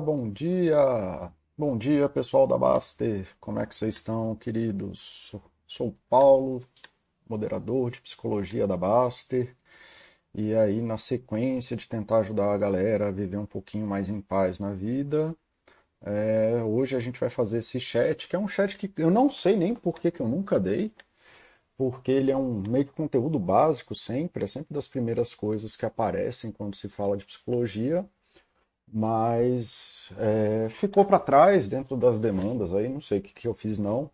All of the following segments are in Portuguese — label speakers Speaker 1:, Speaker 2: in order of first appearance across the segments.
Speaker 1: Bom dia, bom dia pessoal da Baster, como é que vocês estão, queridos? Sou Paulo, moderador de psicologia da Baster, e aí na sequência de tentar ajudar a galera a viver um pouquinho mais em paz na vida, é, hoje a gente vai fazer esse chat, que é um chat que eu não sei nem por que, que eu nunca dei, porque ele é um meio que conteúdo básico sempre, é sempre das primeiras coisas que aparecem quando se fala de psicologia, mas é, ficou para trás dentro das demandas aí, não sei o que, que eu fiz não.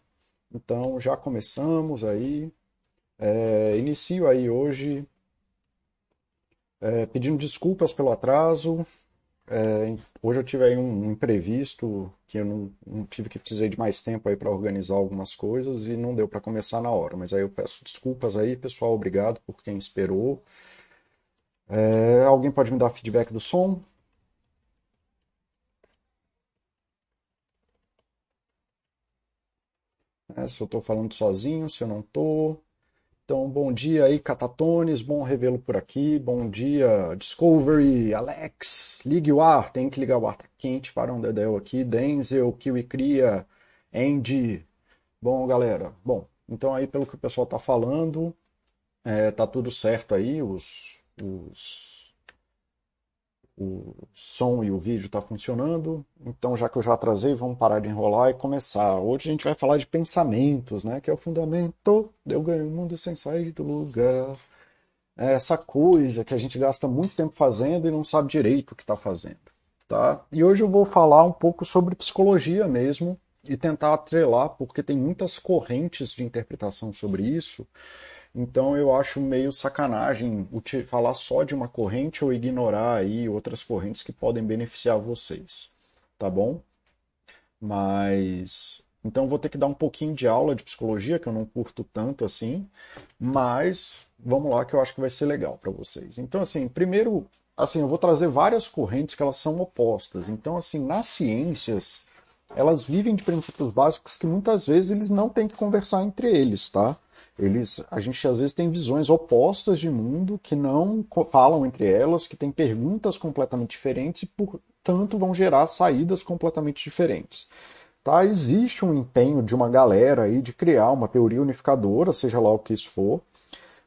Speaker 1: Então já começamos aí. É, inicio aí hoje é, pedindo desculpas pelo atraso. É, hoje eu tive aí um imprevisto que eu não, não tive que precisei de mais tempo aí para organizar algumas coisas e não deu para começar na hora. Mas aí eu peço desculpas aí, pessoal. Obrigado por quem esperou. É, alguém pode me dar feedback do som? Né? se eu estou falando sozinho, se eu não estou. Então, bom dia aí, Catatones, bom revê-lo por aqui. Bom dia, Discovery, Alex, ligue o ar, tem que ligar o ar, tá quente para um dedéu aqui. Denzel, Kiwi Cria, Andy. Bom, galera, bom, então aí pelo que o pessoal tá falando, é, tá tudo certo aí, os, os o som e o vídeo está funcionando. Então, já que eu já atrasei, vamos parar de enrolar e começar. Hoje a gente vai falar de pensamentos, né? Que é o fundamento. Eu ganho o mundo sem sair do lugar. É essa coisa que a gente gasta muito tempo fazendo e não sabe direito o que está fazendo, tá? E hoje eu vou falar um pouco sobre psicologia mesmo e tentar atrelar, porque tem muitas correntes de interpretação sobre isso. Então eu acho meio sacanagem falar só de uma corrente ou ignorar aí outras correntes que podem beneficiar vocês, tá bom? Mas então vou ter que dar um pouquinho de aula de psicologia que eu não curto tanto assim, mas vamos lá que eu acho que vai ser legal para vocês. Então assim, primeiro, assim, eu vou trazer várias correntes que elas são opostas. Então assim, nas ciências, elas vivem de princípios básicos que muitas vezes eles não têm que conversar entre eles, tá? Eles, a gente às vezes tem visões opostas de mundo que não falam entre elas, que têm perguntas completamente diferentes e, portanto, vão gerar saídas completamente diferentes. Tá? Existe um empenho de uma galera aí de criar uma teoria unificadora, seja lá o que isso for,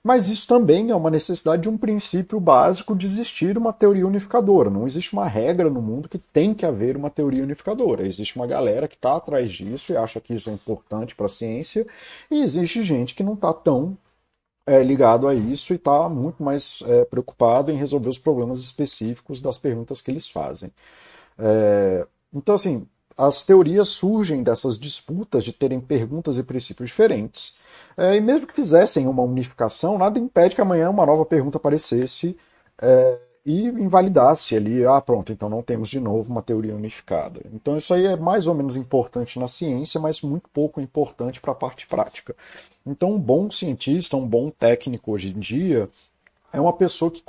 Speaker 1: mas isso também é uma necessidade de um princípio básico de existir uma teoria unificadora. Não existe uma regra no mundo que tem que haver uma teoria unificadora. Existe uma galera que está atrás disso e acha que isso é importante para a ciência, e existe gente que não está tão é, ligado a isso e está muito mais é, preocupado em resolver os problemas específicos das perguntas que eles fazem. É, então, assim, as teorias surgem dessas disputas de terem perguntas e princípios diferentes. É, e mesmo que fizessem uma unificação, nada impede que amanhã uma nova pergunta aparecesse é, e invalidasse ali, ah, pronto, então não temos de novo uma teoria unificada. Então isso aí é mais ou menos importante na ciência, mas muito pouco importante para a parte prática. Então um bom cientista, um bom técnico hoje em dia, é uma pessoa que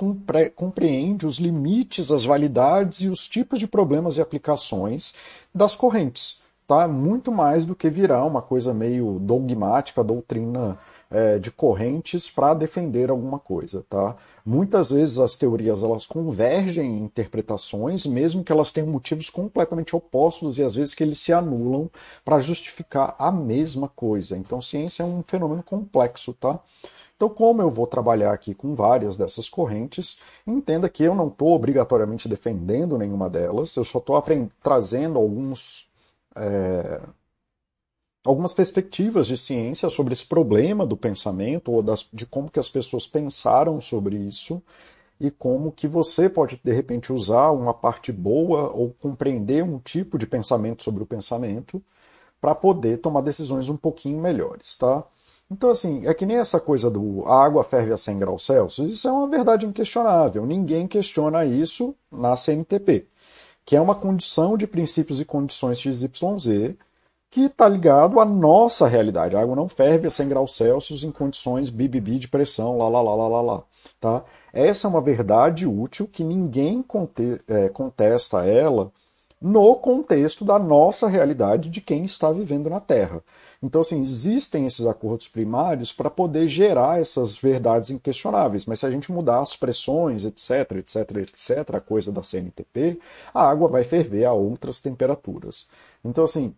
Speaker 1: compreende os limites, as validades e os tipos de problemas e aplicações das correntes. Tá? Muito mais do que virar uma coisa meio dogmática, doutrina é, de correntes para defender alguma coisa. Tá? Muitas vezes as teorias elas convergem em interpretações, mesmo que elas tenham motivos completamente opostos e às vezes que eles se anulam para justificar a mesma coisa. Então, ciência é um fenômeno complexo, tá? Então, como eu vou trabalhar aqui com várias dessas correntes, entenda que eu não estou obrigatoriamente defendendo nenhuma delas, eu só estou trazendo alguns, é, algumas perspectivas de ciência sobre esse problema do pensamento, ou das, de como que as pessoas pensaram sobre isso, e como que você pode, de repente, usar uma parte boa ou compreender um tipo de pensamento sobre o pensamento para poder tomar decisões um pouquinho melhores, tá? Então, assim, é que nem essa coisa do a água ferve a 100 graus Celsius, isso é uma verdade inquestionável. Ninguém questiona isso na CNTP, que é uma condição de princípios e condições XYZ que está ligado à nossa realidade. A água não ferve a 100 graus Celsius em condições BBB de pressão, lá, lá, lá, lá, lá, lá. Tá? Essa é uma verdade útil que ninguém é, contesta ela no contexto da nossa realidade de quem está vivendo na Terra. Então, assim, existem esses acordos primários para poder gerar essas verdades inquestionáveis. Mas se a gente mudar as pressões, etc, etc, etc, a coisa da CNTP, a água vai ferver a outras temperaturas. Então, assim,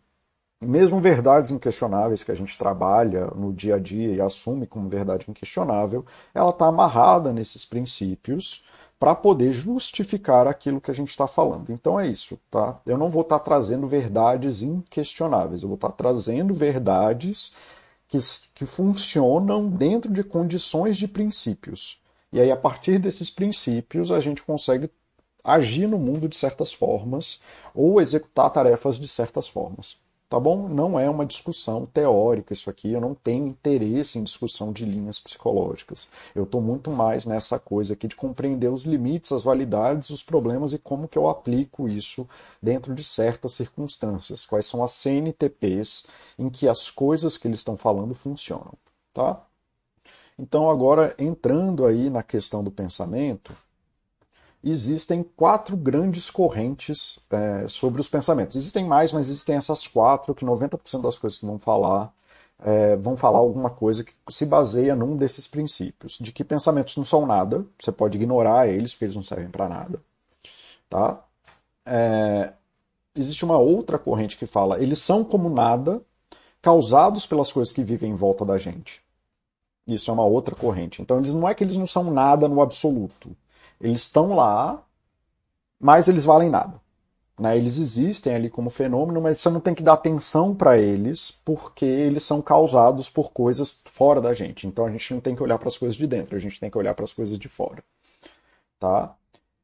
Speaker 1: mesmo verdades inquestionáveis que a gente trabalha no dia a dia e assume como verdade inquestionável, ela está amarrada nesses princípios para poder justificar aquilo que a gente está falando. Então é isso, tá? Eu não vou estar tá trazendo verdades inquestionáveis, eu vou estar tá trazendo verdades que, que funcionam dentro de condições de princípios. E aí, a partir desses princípios, a gente consegue agir no mundo de certas formas ou executar tarefas de certas formas tá bom? Não é uma discussão teórica isso aqui, eu não tenho interesse em discussão de linhas psicológicas. Eu estou muito mais nessa coisa aqui de compreender os limites, as validades, os problemas e como que eu aplico isso dentro de certas circunstâncias. Quais são as CNTPs em que as coisas que eles estão falando funcionam, tá? Então agora entrando aí na questão do pensamento, existem quatro grandes correntes é, sobre os pensamentos. Existem mais, mas existem essas quatro que 90% das coisas que vão falar é, vão falar alguma coisa que se baseia num desses princípios, de que pensamentos não são nada, você pode ignorar eles porque eles não servem para nada, tá? É, existe uma outra corrente que fala, eles são como nada, causados pelas coisas que vivem em volta da gente. Isso é uma outra corrente. Então, eles não é que eles não são nada no absoluto. Eles estão lá, mas eles valem nada. Né? Eles existem ali como fenômeno, mas você não tem que dar atenção para eles, porque eles são causados por coisas fora da gente. Então a gente não tem que olhar para as coisas de dentro, a gente tem que olhar para as coisas de fora. Tá?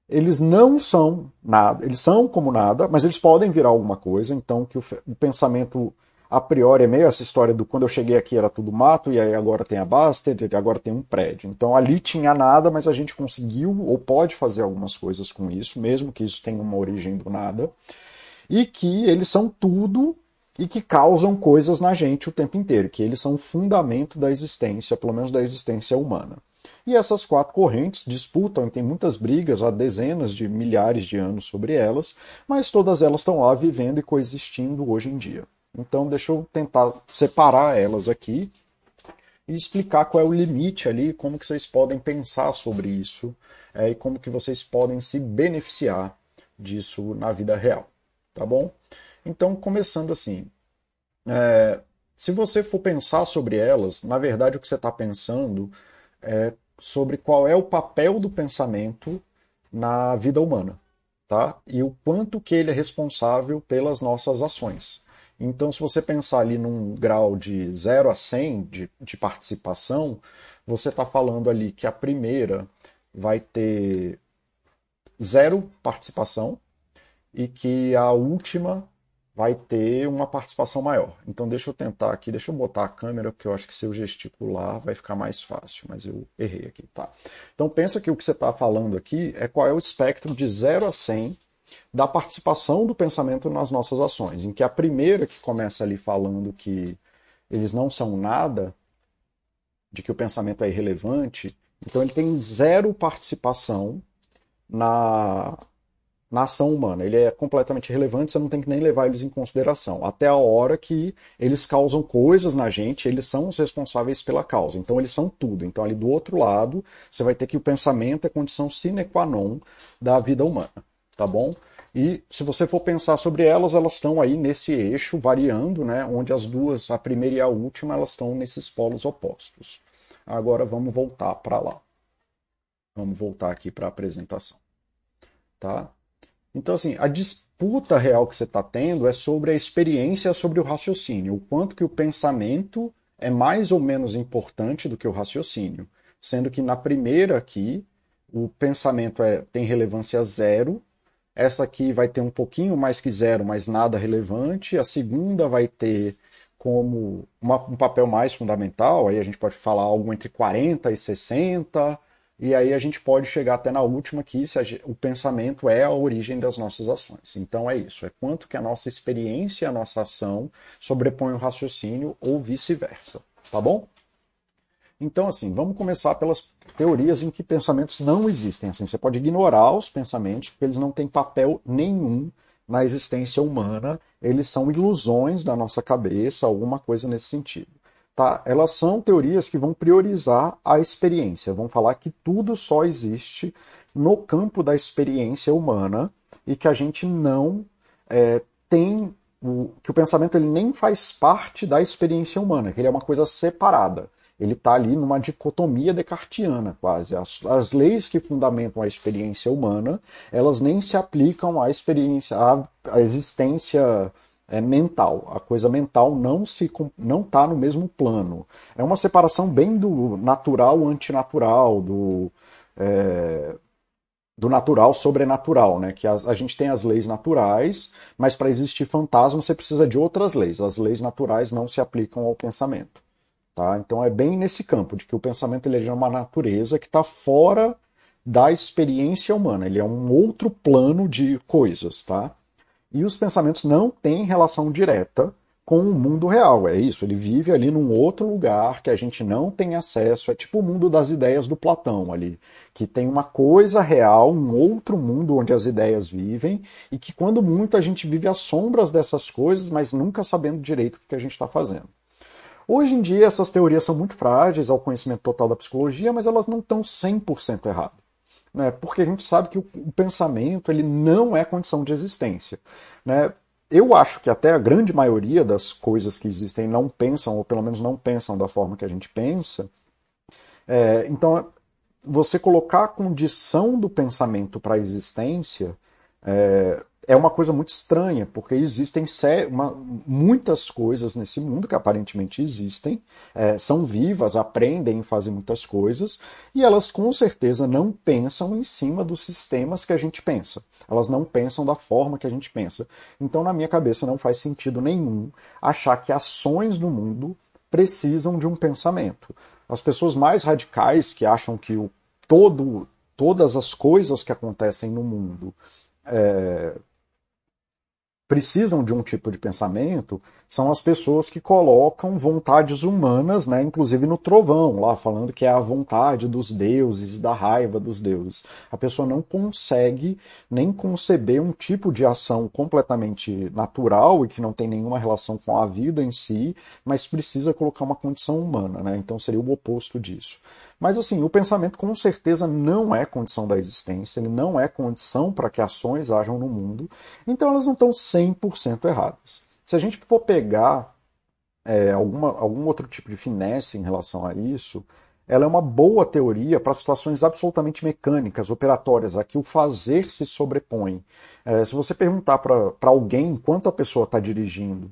Speaker 1: Eles não são nada, eles são como nada, mas eles podem virar alguma coisa. Então que o, o pensamento a priori é meio essa história do quando eu cheguei aqui era tudo mato, e aí agora tem a Bastet, e agora tem um prédio. Então ali tinha nada, mas a gente conseguiu ou pode fazer algumas coisas com isso, mesmo que isso tenha uma origem do nada. E que eles são tudo e que causam coisas na gente o tempo inteiro, que eles são o fundamento da existência, pelo menos da existência humana. E essas quatro correntes disputam e tem muitas brigas há dezenas de milhares de anos sobre elas, mas todas elas estão lá vivendo e coexistindo hoje em dia. Então, deixa eu tentar separar elas aqui e explicar qual é o limite ali, como que vocês podem pensar sobre isso é, e como que vocês podem se beneficiar disso na vida real, tá bom? Então, começando assim, é, se você for pensar sobre elas, na verdade o que você está pensando é sobre qual é o papel do pensamento na vida humana, tá? E o quanto que ele é responsável pelas nossas ações. Então, se você pensar ali num grau de 0 a 100 de, de participação, você está falando ali que a primeira vai ter zero participação e que a última vai ter uma participação maior. Então deixa eu tentar aqui, deixa eu botar a câmera, porque eu acho que se eu gesticular vai ficar mais fácil, mas eu errei aqui, tá? Então pensa que o que você está falando aqui é qual é o espectro de 0 a 100 da participação do pensamento nas nossas ações, em que a primeira que começa ali falando que eles não são nada, de que o pensamento é irrelevante, então ele tem zero participação na, na ação humana. Ele é completamente irrelevante, você não tem que nem levar eles em consideração. Até a hora que eles causam coisas na gente, eles são os responsáveis pela causa. Então eles são tudo. Então ali do outro lado, você vai ter que o pensamento é condição sine qua non da vida humana tá bom? E se você for pensar sobre elas, elas estão aí nesse eixo variando, né? Onde as duas, a primeira e a última, elas estão nesses polos opostos. Agora vamos voltar para lá. Vamos voltar aqui para a apresentação, tá? Então assim, a disputa real que você está tendo é sobre a experiência, sobre o raciocínio, o quanto que o pensamento é mais ou menos importante do que o raciocínio, sendo que na primeira aqui o pensamento é, tem relevância zero essa aqui vai ter um pouquinho mais que zero, mas nada relevante. A segunda vai ter como uma, um papel mais fundamental, aí a gente pode falar algo entre 40 e 60, e aí a gente pode chegar até na última que gente, o pensamento é a origem das nossas ações. Então é isso, é quanto que a nossa experiência e a nossa ação sobrepõe o raciocínio ou vice-versa, tá bom? Então, assim, vamos começar pelas teorias em que pensamentos não existem. Assim, você pode ignorar os pensamentos, porque eles não têm papel nenhum na existência humana, eles são ilusões da nossa cabeça, alguma coisa nesse sentido. Tá? Elas são teorias que vão priorizar a experiência, vão falar que tudo só existe no campo da experiência humana e que a gente não é, tem o, que o pensamento ele nem faz parte da experiência humana, que ele é uma coisa separada. Ele está ali numa dicotomia descartiana, quase. As, as, leis que fundamentam a experiência humana, elas nem se aplicam à experiência, à, à existência é, mental. A coisa mental não se não está no mesmo plano. É uma separação bem do natural antinatural, do é, do natural sobrenatural, né? Que a, gente tem as leis naturais, mas para existir fantasma você precisa de outras leis. As leis naturais não se aplicam ao pensamento, tá? Então é bem nesse campo de que o pensamento ele é uma natureza que está fora da experiência humana. Ele é um outro plano de coisas, tá? E os pensamentos não têm relação direta com o mundo real. É isso, ele vive ali num outro lugar que a gente não tem acesso. É tipo o mundo das ideias do Platão ali, que tem uma coisa real, um outro mundo onde as ideias vivem e que quando muito a gente vive às sombras dessas coisas, mas nunca sabendo direito o que a gente está fazendo. Hoje em dia essas teorias são muito frágeis ao conhecimento total da psicologia, mas elas não estão 100% erradas. Né? Porque a gente sabe que o, pensamento ele não é condição de existência. Né? eu acho que até a grande maioria das coisas que existem não pensam, ou pelo menos não pensam da forma que a gente pensa. É, então, você colocar a condição do pensamento para a existência é, é uma coisa muito estranha, porque existem uma, muitas coisas nesse mundo que aparentemente existem, é, são vivas, aprendem, fazem muitas coisas, e elas com certeza não pensam em cima dos sistemas que a gente pensa. Elas não pensam da forma que a gente pensa. Então, na minha cabeça, não faz sentido nenhum achar que ações no mundo precisam de um pensamento. As pessoas mais radicais que acham que o todo, todas as coisas que acontecem no mundo é, precisam de um tipo de pensamento são as pessoas que colocam vontades humanas, né, inclusive no trovão, lá falando que é a vontade dos deuses, da raiva dos deuses. A pessoa não consegue nem conceber um tipo de ação completamente natural e que não tem nenhuma relação com a vida em si, mas precisa colocar uma condição humana, né? Então seria o oposto disso. Mas assim, o pensamento com certeza não é condição da existência, ele não é condição para que ações hajam no mundo, então elas não estão 100% erradas. Se a gente for pegar é, alguma, algum outro tipo de finesse em relação a isso, ela é uma boa teoria para situações absolutamente mecânicas, operatórias, a que o fazer se sobrepõe. É, se você perguntar para alguém enquanto a pessoa está dirigindo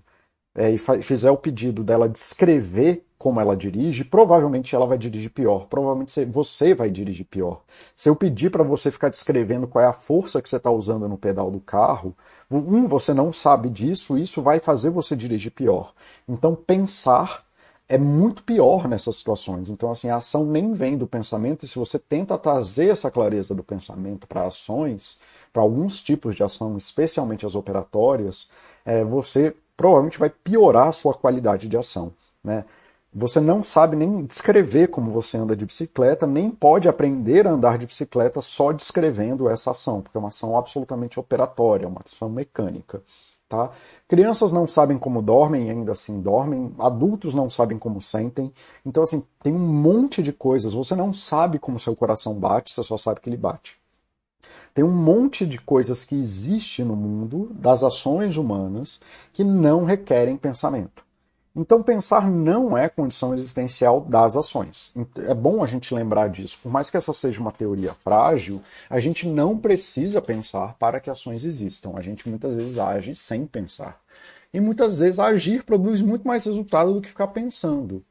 Speaker 1: é, e fizer o pedido dela descrever como ela dirige, provavelmente ela vai dirigir pior. Provavelmente você vai dirigir pior. Se eu pedir para você ficar descrevendo qual é a força que você está usando no pedal do carro, um, você não sabe disso, isso vai fazer você dirigir pior. Então, pensar é muito pior nessas situações. Então, assim, a ação nem vem do pensamento, e se você tenta trazer essa clareza do pensamento para ações, para alguns tipos de ação, especialmente as operatórias, é, você provavelmente vai piorar a sua qualidade de ação. Né? Você não sabe nem descrever como você anda de bicicleta, nem pode aprender a andar de bicicleta só descrevendo essa ação, porque é uma ação absolutamente operatória, uma ação mecânica. Tá? Crianças não sabem como dormem, ainda assim dormem. Adultos não sabem como sentem. Então, assim, tem um monte de coisas. Você não sabe como seu coração bate, você só sabe que ele bate. Tem um monte de coisas que existe no mundo, das ações humanas, que não requerem pensamento. Então, pensar não é condição existencial das ações. É bom a gente lembrar disso. Por mais que essa seja uma teoria frágil, a gente não precisa pensar para que ações existam. A gente muitas vezes age sem pensar. E muitas vezes agir produz muito mais resultado do que ficar pensando.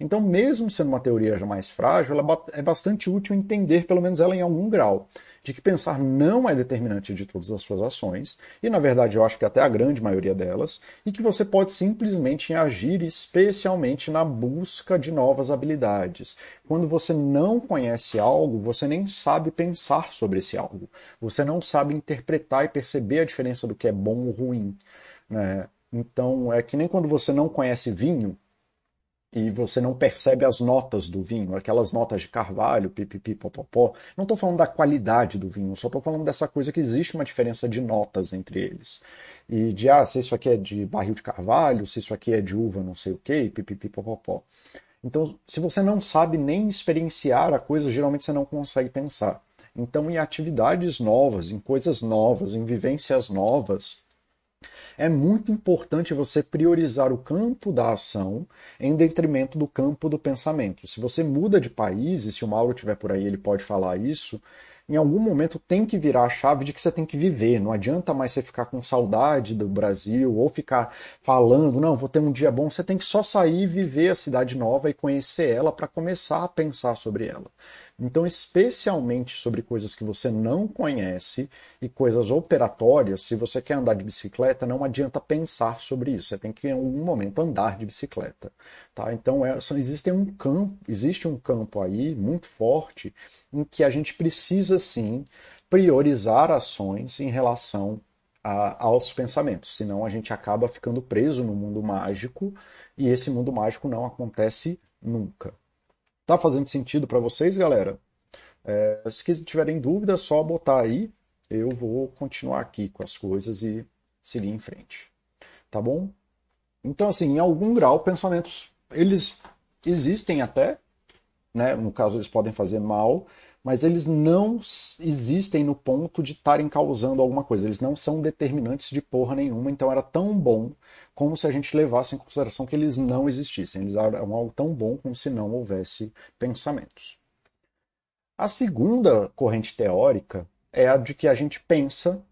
Speaker 1: Então, mesmo sendo uma teoria já mais frágil, ela é bastante útil entender pelo menos ela em algum grau de que pensar não é determinante de todas as suas ações, e na verdade eu acho que até a grande maioria delas, e que você pode simplesmente agir especialmente na busca de novas habilidades. Quando você não conhece algo, você nem sabe pensar sobre esse algo. Você não sabe interpretar e perceber a diferença do que é bom ou ruim. Né? Então é que nem quando você não conhece vinho, e você não percebe as notas do vinho, aquelas notas de carvalho, pipipi, popopó. Não estou falando da qualidade do vinho, só estou falando dessa coisa que existe uma diferença de notas entre eles. E de, ah, se isso aqui é de barril de carvalho, se isso aqui é de uva não sei o quê, pipipi, popopó. Então, se você não sabe nem experienciar a coisa, geralmente você não consegue pensar. Então, em atividades novas, em coisas novas, em vivências novas, é muito importante você priorizar o campo da ação em detrimento do campo do pensamento. Se você muda de país, e se o Mauro estiver por aí, ele pode falar isso, em algum momento tem que virar a chave de que você tem que viver. Não adianta mais você ficar com saudade do Brasil ou ficar falando, não, vou ter um dia bom. Você tem que só sair e viver a cidade nova e conhecer ela para começar a pensar sobre ela. Então, especialmente sobre coisas que você não conhece e coisas operatórias, se você quer andar de bicicleta, não adianta pensar sobre isso. Você tem que, em algum momento, andar de bicicleta. Tá? Então, é, existe, um campo, existe um campo aí muito forte em que a gente precisa, sim, priorizar ações em relação a, aos pensamentos. Senão, a gente acaba ficando preso no mundo mágico e esse mundo mágico não acontece nunca. Tá fazendo sentido para vocês, galera? É, se tiverem dúvidas, só botar aí. Eu vou continuar aqui com as coisas e seguir em frente. Tá bom? Então, assim, em algum grau, pensamentos, eles existem até, né? No caso, eles podem fazer mal, mas eles não existem no ponto de estarem causando alguma coisa. Eles não são determinantes de porra nenhuma, então era tão bom como se a gente levasse em consideração que eles não existissem. Eles eram algo tão bom como se não houvesse pensamentos. A segunda corrente teórica é a de que a gente pensa,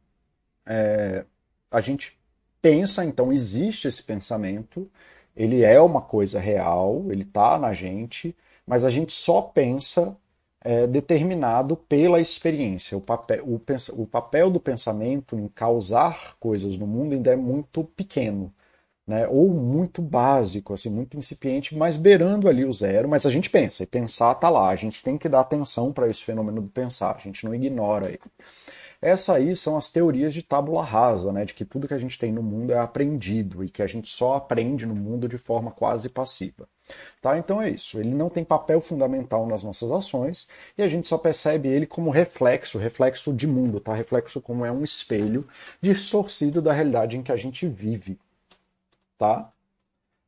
Speaker 1: é, a gente pensa, então existe esse pensamento, ele é uma coisa real, ele está na gente, mas a gente só pensa é, determinado pela experiência. O papel, o, o papel do pensamento em causar coisas no mundo ainda é muito pequeno. Né, ou muito básico, assim, muito incipiente, mas beirando ali o zero, mas a gente pensa, e pensar está lá, a gente tem que dar atenção para esse fenômeno do pensar, a gente não ignora ele. Essas aí são as teorias de tábula rasa, né, de que tudo que a gente tem no mundo é aprendido e que a gente só aprende no mundo de forma quase passiva. Tá? Então é isso. Ele não tem papel fundamental nas nossas ações e a gente só percebe ele como reflexo, reflexo de mundo, tá? Reflexo como é um espelho distorcido da realidade em que a gente vive, tá?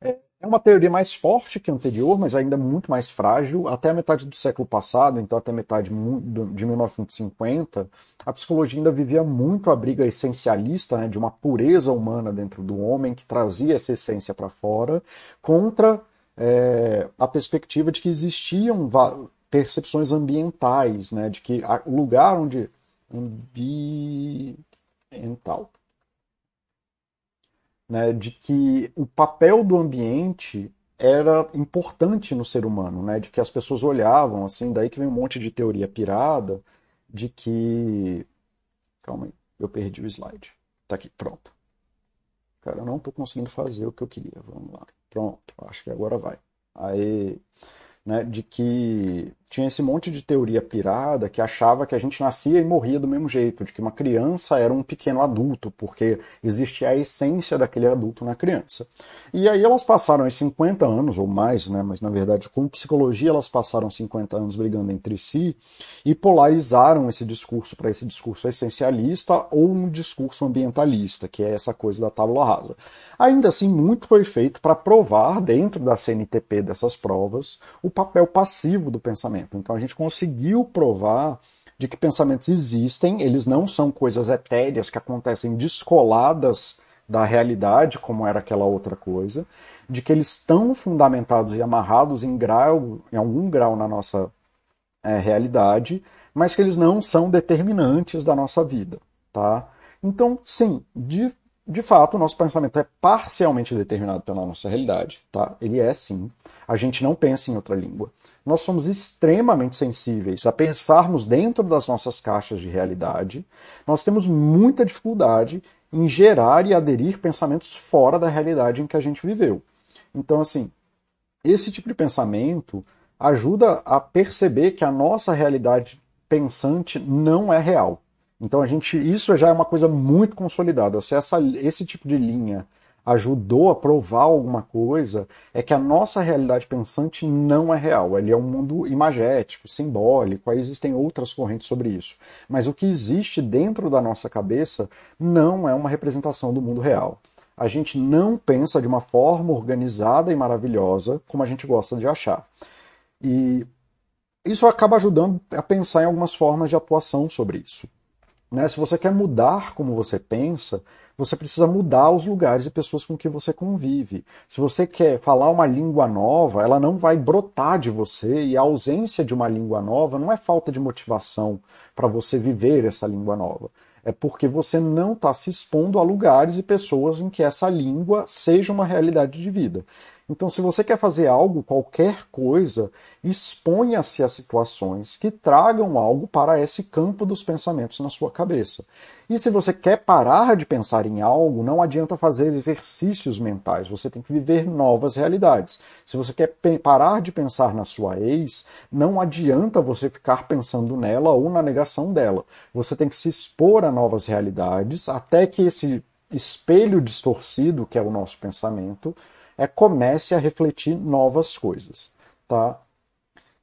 Speaker 1: É, é uma teoria mais forte que a anterior, mas ainda muito mais frágil. Até a metade do século passado, então até a metade de 1950, a psicologia ainda vivia muito a briga essencialista, né, de uma pureza humana dentro do homem que trazia essa essência para fora, contra é, a perspectiva de que existiam percepções ambientais, né, de que o lugar onde ambiental, né, de que o papel do ambiente era importante no ser humano, né, de que as pessoas olhavam assim, daí que vem um monte de teoria pirada de que calma aí, eu perdi o slide. Tá aqui, pronto. Cara, eu não estou conseguindo fazer o que eu queria. Vamos lá. Pronto, acho que agora vai. Aí, né, de que tinha esse monte de teoria pirada que achava que a gente nascia e morria do mesmo jeito, de que uma criança era um pequeno adulto, porque existia a essência daquele adulto na criança. E aí elas passaram os 50 anos, ou mais, né, mas na verdade com psicologia elas passaram 50 anos brigando entre si e polarizaram esse discurso para esse discurso essencialista ou um discurso ambientalista, que é essa coisa da tábula rasa. Ainda assim, muito foi feito para provar, dentro da CNTP dessas provas, o papel passivo do pensamento pensamento. Então a gente conseguiu provar de que pensamentos existem, eles não são coisas etéreas que acontecem descoladas da realidade, como era aquela outra coisa, de que eles estão fundamentados e amarrados em grau, em algum grau na nossa é, realidade, mas que eles não são determinantes da nossa vida, tá? Então, sim, de, de fato, o nosso pensamento é parcialmente determinado pela nossa realidade, tá? Ele é sim. A gente não pensa em outra língua nós somos extremamente sensíveis a pensarmos dentro das nossas caixas de realidade. Nós temos muita dificuldade em gerar e aderir pensamentos fora da realidade em que a gente viveu. Então, assim, esse tipo de pensamento ajuda a perceber que a nossa realidade pensante não é real. Então a gente, isso já é uma coisa muito consolidada. Se essa, esse tipo de linha ajudou a provar alguma coisa, é que a nossa realidade pensante não é real. Ele é um mundo imagético, simbólico, aí existem outras correntes sobre isso. Mas o que existe dentro da nossa cabeça não é uma representação do mundo real. A gente não pensa de uma forma organizada e maravilhosa como a gente gosta de achar. E isso acaba ajudando a pensar em algumas formas de atuação sobre isso. Né? Se você quer mudar como você pensa, você precisa mudar os lugares e pessoas com que você convive. Se você quer falar uma língua nova, ela não vai brotar de você, e a ausência de uma língua nova não é falta de motivação para você viver essa língua nova. É porque você não está se expondo a lugares e pessoas em que essa língua seja uma realidade de vida. Então, se você quer fazer algo, qualquer coisa, exponha-se a situações que tragam algo para esse campo dos pensamentos na sua cabeça. E se você quer parar de pensar em algo, não adianta fazer exercícios mentais, você tem que viver novas realidades. Se você quer parar de pensar na sua ex, não adianta você ficar pensando nela ou na negação dela. Você tem que se expor a novas realidades até que esse espelho distorcido, que é o nosso pensamento, é comece a refletir novas coisas, tá?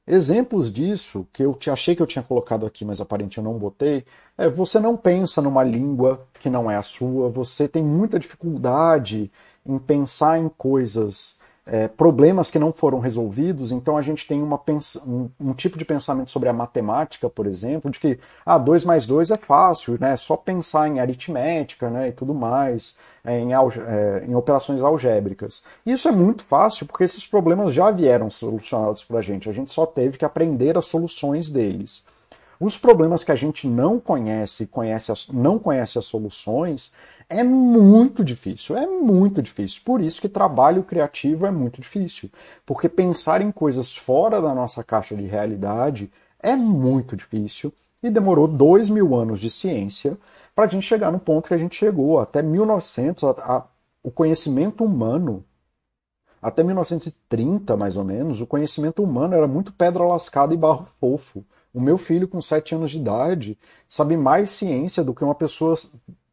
Speaker 1: Exemplos disso, que eu achei que eu tinha colocado aqui, mas aparentemente eu não botei, é você não pensa numa língua que não é a sua, você tem muita dificuldade em pensar em coisas é, problemas que não foram resolvidos, então a gente tem uma, um, um, tipo de pensamento sobre a matemática, por exemplo, de que ah, 2 mais 2 é fácil, né? é só pensar em aritmética né? e tudo mais, é, em, é, em operações algébricas. Isso é muito fácil porque esses problemas já vieram solucionados para a gente, a gente só teve que aprender as soluções deles. Os problemas que a gente não conhece, conhece as, não conhece as soluções, é muito difícil, é muito difícil. Por isso que trabalho criativo é muito difícil. Porque pensar em coisas fora da nossa caixa de realidade é muito difícil e demorou dois mil anos de ciência para a gente chegar no ponto que a gente chegou. Até 1900, a, a, o conhecimento humano, até 1930 mais ou menos, o conhecimento humano era muito pedra lascada e barro fofo. O meu filho, com 7 anos de idade, sabe mais ciência do que uma pessoa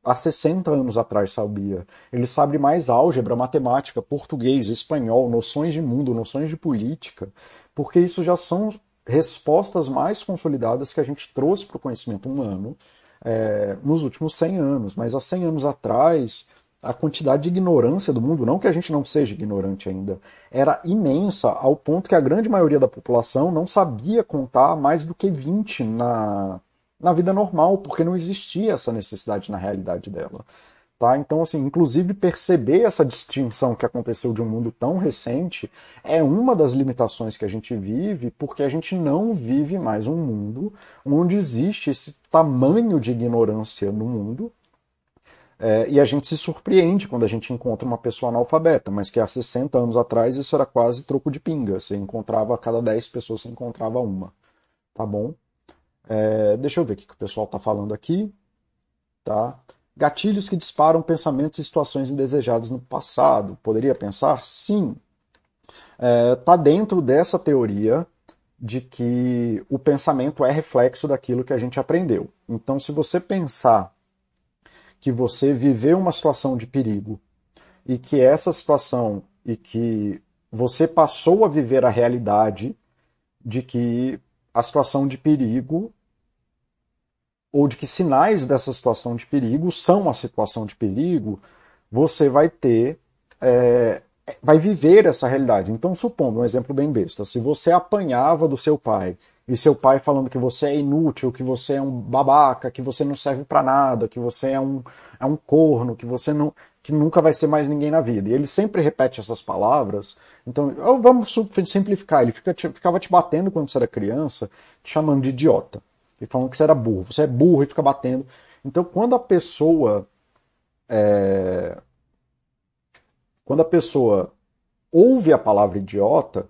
Speaker 1: há 60 anos atrás sabia. Ele sabe mais álgebra, matemática, português, espanhol, noções de mundo, noções de política, porque isso já são respostas mais consolidadas que a gente trouxe para o conhecimento humano é, nos últimos 100 anos. Mas há 100 anos atrás, a quantidade de ignorância do mundo, não que a gente não seja ignorante ainda, era imensa, ao ponto que a grande maioria da população não sabia contar mais do que 20 na, na vida normal, porque não existia essa necessidade na realidade dela. Tá? Então, assim, inclusive perceber essa distinção que aconteceu de um mundo tão recente é uma das limitações que a gente vive, porque a gente não vive mais um mundo onde existe esse tamanho de ignorância no mundo. É, e a gente se surpreende quando a gente encontra uma pessoa analfabeta, mas que há 60 anos atrás isso era quase troco de pinga. Você encontrava a cada 10 pessoas, você encontrava uma. Tá bom? É, deixa eu ver o que o pessoal está falando aqui. Tá? Gatilhos que disparam pensamentos e situações indesejadas no passado. Poderia pensar? Sim. Está é, dentro dessa teoria de que o pensamento é reflexo daquilo que a gente aprendeu. Então, se você pensar que você viveu uma situação de perigo e que essa situação e que você passou a viver a realidade de que a situação de perigo ou de que sinais dessa situação de perigo são a situação de perigo, você vai ter, é, vai viver essa realidade. Então, supondo um exemplo bem besta, se você apanhava do seu pai e seu pai falando que você é inútil, que você é um babaca, que você não serve para nada, que você é um, é um corno, que você não, que nunca vai ser mais ninguém na vida. E ele sempre repete essas palavras. Então, vamos simplificar. Ele fica, ficava te batendo quando você era criança, te chamando de idiota e falando que você era burro. Você é burro e fica batendo. Então, quando a pessoa. É... Quando a pessoa ouve a palavra idiota,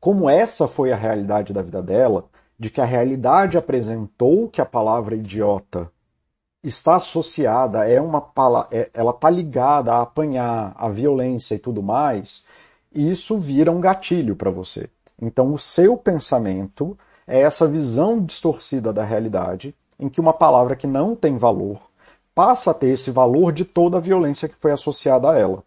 Speaker 1: como essa foi a realidade da vida dela, de que a realidade apresentou que a palavra idiota está associada, é uma é, ela está ligada a apanhar, a violência e tudo mais, isso vira um gatilho para você. Então, o seu pensamento é essa visão distorcida da realidade, em que uma palavra que não tem valor passa a ter esse valor de toda a violência que foi associada a ela.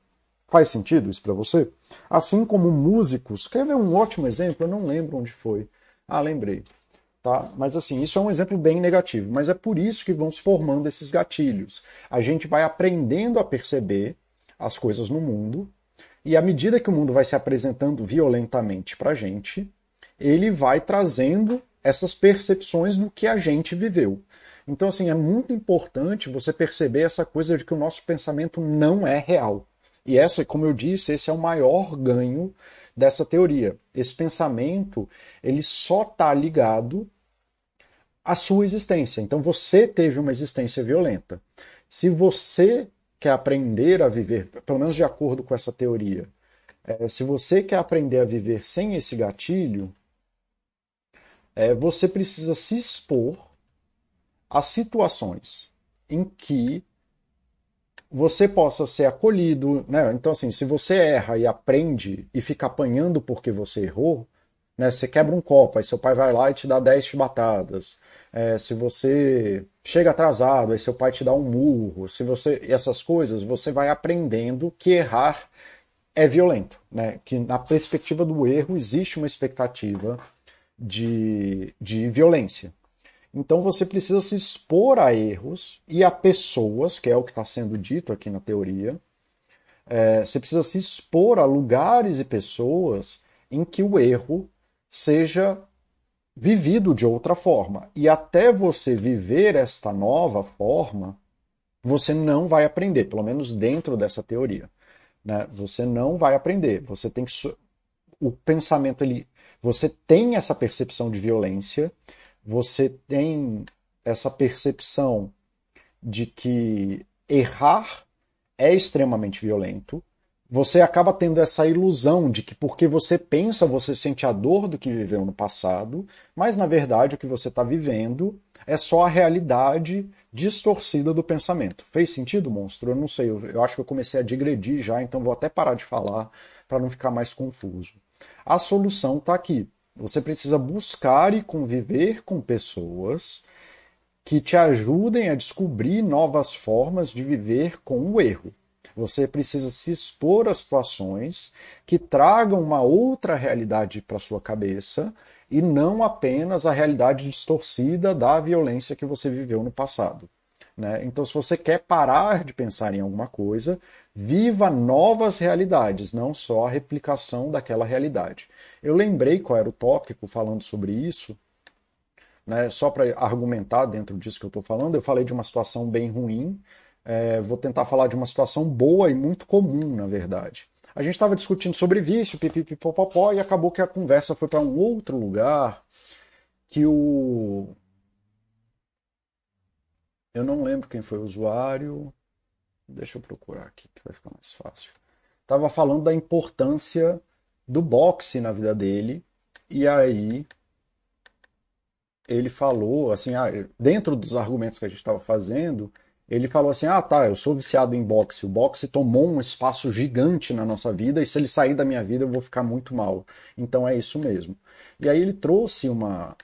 Speaker 1: Faz sentido isso para você? Assim como músicos, quer ver um ótimo exemplo? Eu não lembro onde foi. Ah, lembrei. Tá? Mas assim, isso é um exemplo bem negativo, mas é por isso que vão se formando esses gatilhos. A gente vai aprendendo a perceber as coisas no mundo, e à medida que o mundo vai se apresentando violentamente para a gente, ele vai trazendo essas percepções do que a gente viveu. Então, assim, é muito importante você perceber essa coisa de que o nosso pensamento não é real. E essa, como eu disse, esse é o maior ganho dessa teoria. Esse pensamento, ele só está ligado à sua existência. Então, você teve uma existência violenta. Se você quer aprender a viver, pelo menos de acordo com essa teoria, é, se você quer aprender a viver sem esse gatilho, é, você precisa se expor a situações em que você possa ser acolhido, né? Então assim, se você erra e aprende e fica apanhando porque você errou, né? Você quebra um copo, aí seu pai vai lá e te dá 10 chibatadas. É, se você chega atrasado, aí seu pai te dá um murro. Se você essas coisas, você vai aprendendo que errar é violento, né? Que na perspectiva do erro existe uma expectativa de, de violência. Então você precisa se expor a erros e a pessoas, que é o que está sendo dito aqui na teoria. É, você precisa se expor a lugares e pessoas em que o erro seja vivido de outra forma. E até você viver esta nova forma, você não vai aprender, pelo menos dentro dessa teoria. Né? Você não vai aprender. Você tem que. O pensamento ele você tem essa percepção de violência, você tem essa percepção de que errar é extremamente violento, você acaba tendo essa ilusão de que porque você pensa, você sente a dor do que viveu no passado, mas na verdade o que você está vivendo é só a realidade distorcida do pensamento. Fez sentido, monstro? Eu não sei, eu, eu acho que eu comecei a digredir já, então vou até parar de falar para não ficar mais confuso. A solução está aqui. Você precisa buscar e conviver com pessoas que te ajudem a descobrir novas formas de viver com o erro. Você precisa se expor a situações que tragam uma outra realidade para sua cabeça e não apenas a realidade distorcida da violência que você viveu no passado. Né? Então, se você quer parar de pensar em alguma coisa, viva novas realidades, não só a replicação daquela realidade. Eu lembrei qual era o tópico falando sobre isso, né, só para argumentar dentro disso que eu estou falando, eu falei de uma situação bem ruim, é, vou tentar falar de uma situação boa e muito comum, na verdade. A gente estava discutindo sobre vício, pipipipopopó, e acabou que a conversa foi para um outro lugar que o. Eu não lembro quem foi o usuário. Deixa eu procurar aqui que vai ficar mais fácil. Tava falando da importância do boxe na vida dele. E aí ele falou assim, ah, dentro dos argumentos que a gente estava fazendo, ele falou assim: "Ah, tá, eu sou viciado em boxe. O boxe tomou um espaço gigante na nossa vida e se ele sair da minha vida eu vou ficar muito mal. Então é isso mesmo". E aí ele trouxe uma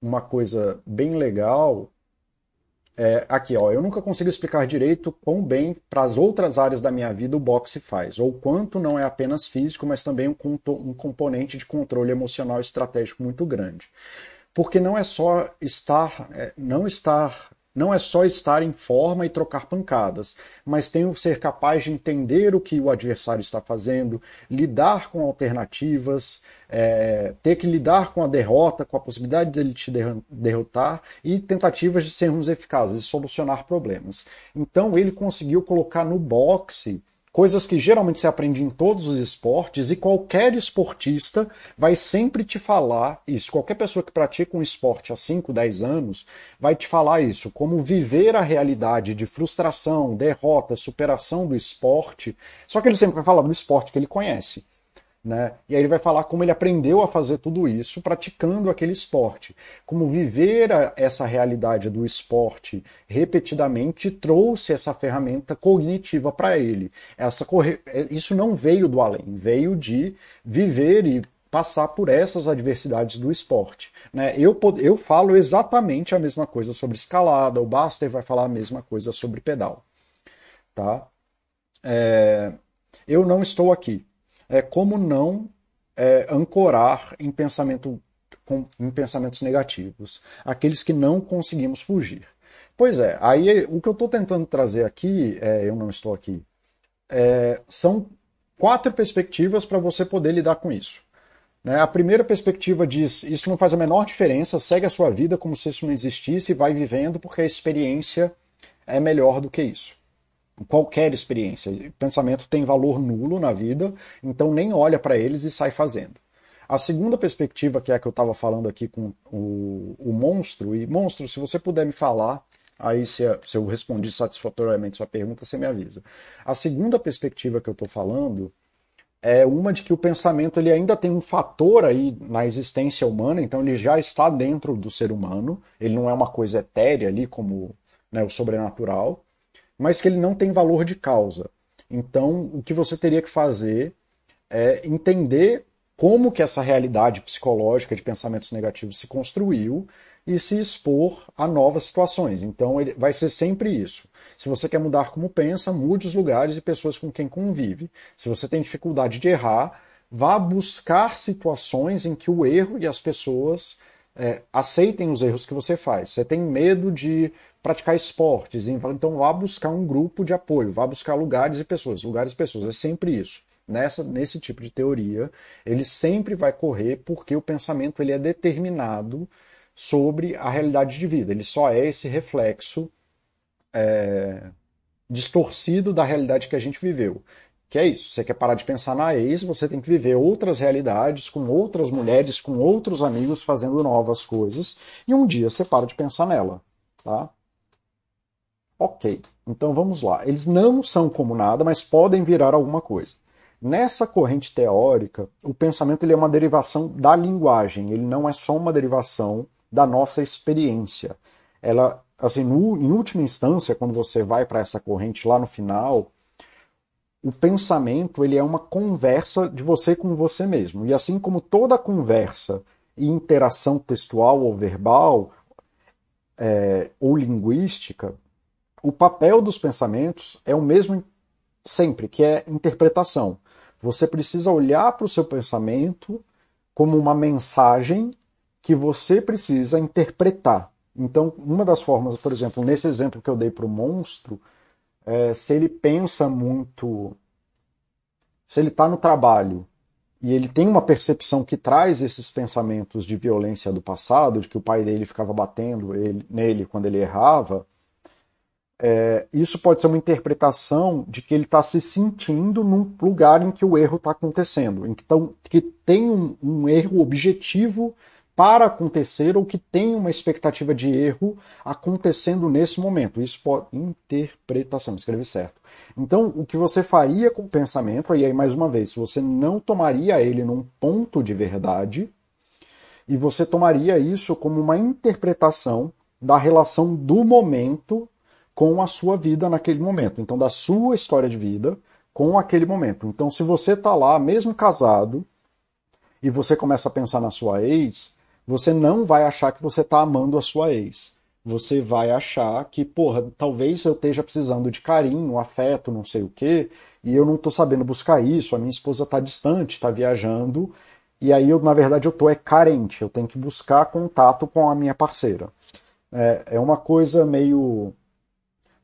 Speaker 1: uma coisa bem legal é, aqui, ó, eu nunca consigo explicar direito quão bem para as outras áreas da minha vida o boxe faz, ou quanto não é apenas físico, mas também um, um componente de controle emocional estratégico muito grande. Porque não é só estar, é, não estar não é só estar em forma e trocar pancadas, mas tem que ser capaz de entender o que o adversário está fazendo, lidar com alternativas, é, ter que lidar com a derrota, com a possibilidade dele te derrotar e tentativas de sermos eficazes, de solucionar problemas. Então ele conseguiu colocar no boxe coisas que geralmente se aprende em todos os esportes e qualquer esportista vai sempre te falar isso. Qualquer pessoa que pratica um esporte há 5, 10 anos vai te falar isso, como viver a realidade de frustração, derrota, superação do esporte. Só que ele sempre vai falar do esporte que ele conhece. Né? E aí ele vai falar como ele aprendeu a fazer tudo isso praticando aquele esporte. Como viver a, essa realidade do esporte repetidamente trouxe essa ferramenta cognitiva para ele. Essa corre... É, isso não veio do além, veio de viver e passar por essas adversidades do esporte. Né? Eu, eu falo exatamente a mesma coisa sobre escalada, o Baster vai falar a mesma coisa sobre pedal. Tá? É... eu não estou aqui. É como não é, ancorar em, pensamento, com, em pensamentos negativos, aqueles que não conseguimos fugir. Pois é, aí o que eu estou tentando trazer aqui, é, eu não estou aqui, é, são quatro perspectivas para você poder lidar com isso. Né? A primeira perspectiva diz: isso não faz a menor diferença, segue a sua vida como se isso não existisse e vai vivendo, porque a experiência é melhor do que isso. Qualquer experiência. Pensamento tem valor nulo na vida, então nem olha para eles e sai fazendo. A segunda perspectiva, que é a que eu estava falando aqui com o, o monstro, e monstro, se você puder me falar Aí, se, se eu respondi satisfatoriamente sua pergunta, você me avisa. A segunda perspectiva que eu estou falando é uma de que o pensamento ele ainda tem um fator aí na existência humana, então ele já está dentro do ser humano, ele não é uma coisa etérea ali como né, o sobrenatural, mas que ele não tem valor de causa. Então, o que você teria que fazer é entender como que essa realidade psicológica de pensamentos negativos se construiu e se expor a novas situações. Então ele vai ser sempre isso. Se você quer mudar como pensa, mude os lugares e pessoas com quem convive. Se você tem dificuldade de errar, vá buscar situações em que o erro e as pessoas é, aceitem os erros que você faz. Você tem medo de praticar esportes, então vá buscar um grupo de apoio, vá buscar lugares e pessoas. Lugares e pessoas, é sempre isso. Nessa, nesse tipo de teoria, ele sempre vai correr porque o pensamento ele é determinado sobre a realidade de vida. Ele só é esse reflexo é, distorcido da realidade que a gente viveu. Que é isso, você quer parar de pensar na ex, você tem que viver outras realidades, com outras mulheres, com outros amigos fazendo novas coisas, e um dia você para de pensar nela. Tá? Ok, então vamos lá. Eles não são como nada, mas podem virar alguma coisa. Nessa corrente teórica, o pensamento ele é uma derivação da linguagem, ele não é só uma derivação da nossa experiência. Ela, assim, no, em última instância, quando você vai para essa corrente lá no final, o pensamento ele é uma conversa de você com você mesmo. E assim como toda conversa e interação textual ou verbal é, ou linguística, o papel dos pensamentos é o mesmo sempre, que é interpretação. Você precisa olhar para o seu pensamento como uma mensagem que você precisa interpretar. Então, uma das formas, por exemplo, nesse exemplo que eu dei para o monstro, é, se ele pensa muito. Se ele está no trabalho e ele tem uma percepção que traz esses pensamentos de violência do passado, de que o pai dele ficava batendo ele, nele quando ele errava, é, isso pode ser uma interpretação de que ele está se sentindo num lugar em que o erro está acontecendo. Então, que tem um, um erro objetivo para acontecer ou que tem uma expectativa de erro acontecendo nesse momento. Isso pode. Interpretação, escrevi certo. Então, o que você faria com o pensamento, e aí mais uma vez, você não tomaria ele num ponto de verdade, e você tomaria isso como uma interpretação da relação do momento com a sua vida naquele momento. Então, da sua história de vida com aquele momento. Então, se você está lá, mesmo casado, e você começa a pensar na sua ex, você não vai achar que você está amando a sua ex. Você vai achar que, porra, talvez eu esteja precisando de carinho, afeto, não sei o quê, e eu não estou sabendo buscar isso, a minha esposa está distante, está viajando, e aí eu, na verdade, eu estou é carente, eu tenho que buscar contato com a minha parceira. É, é uma coisa meio.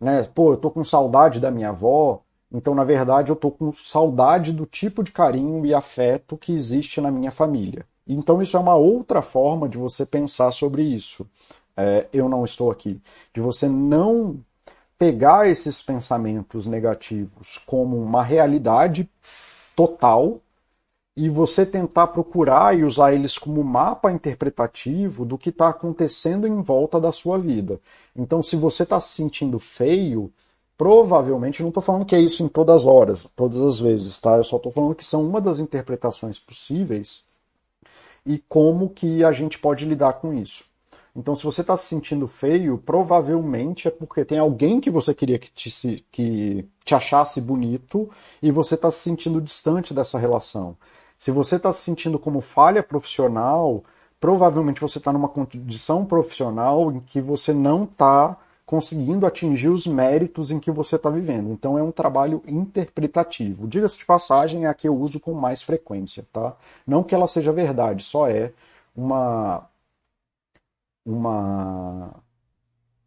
Speaker 1: Né, pô, eu tô com saudade da minha avó, então, na verdade, eu tô com saudade do tipo de carinho e afeto que existe na minha família. Então, isso é uma outra forma de você pensar sobre isso. É, eu não estou aqui. De você não pegar esses pensamentos negativos como uma realidade total e você tentar procurar e usar eles como mapa interpretativo do que está acontecendo em volta da sua vida. Então, se você está se sentindo feio, provavelmente, não estou falando que é isso em todas as horas, todas as vezes, tá? Eu só estou falando que são uma das interpretações possíveis e como que a gente pode lidar com isso. Então, se você está se sentindo feio, provavelmente é porque tem alguém que você queria que te, que te achasse bonito e você está se sentindo distante dessa relação. Se você está se sentindo como falha profissional, provavelmente você está numa condição profissional em que você não está conseguindo atingir os méritos em que você está vivendo. Então é um trabalho interpretativo. Diga-se de passagem, é a que eu uso com mais frequência, tá? Não que ela seja verdade, só é uma uma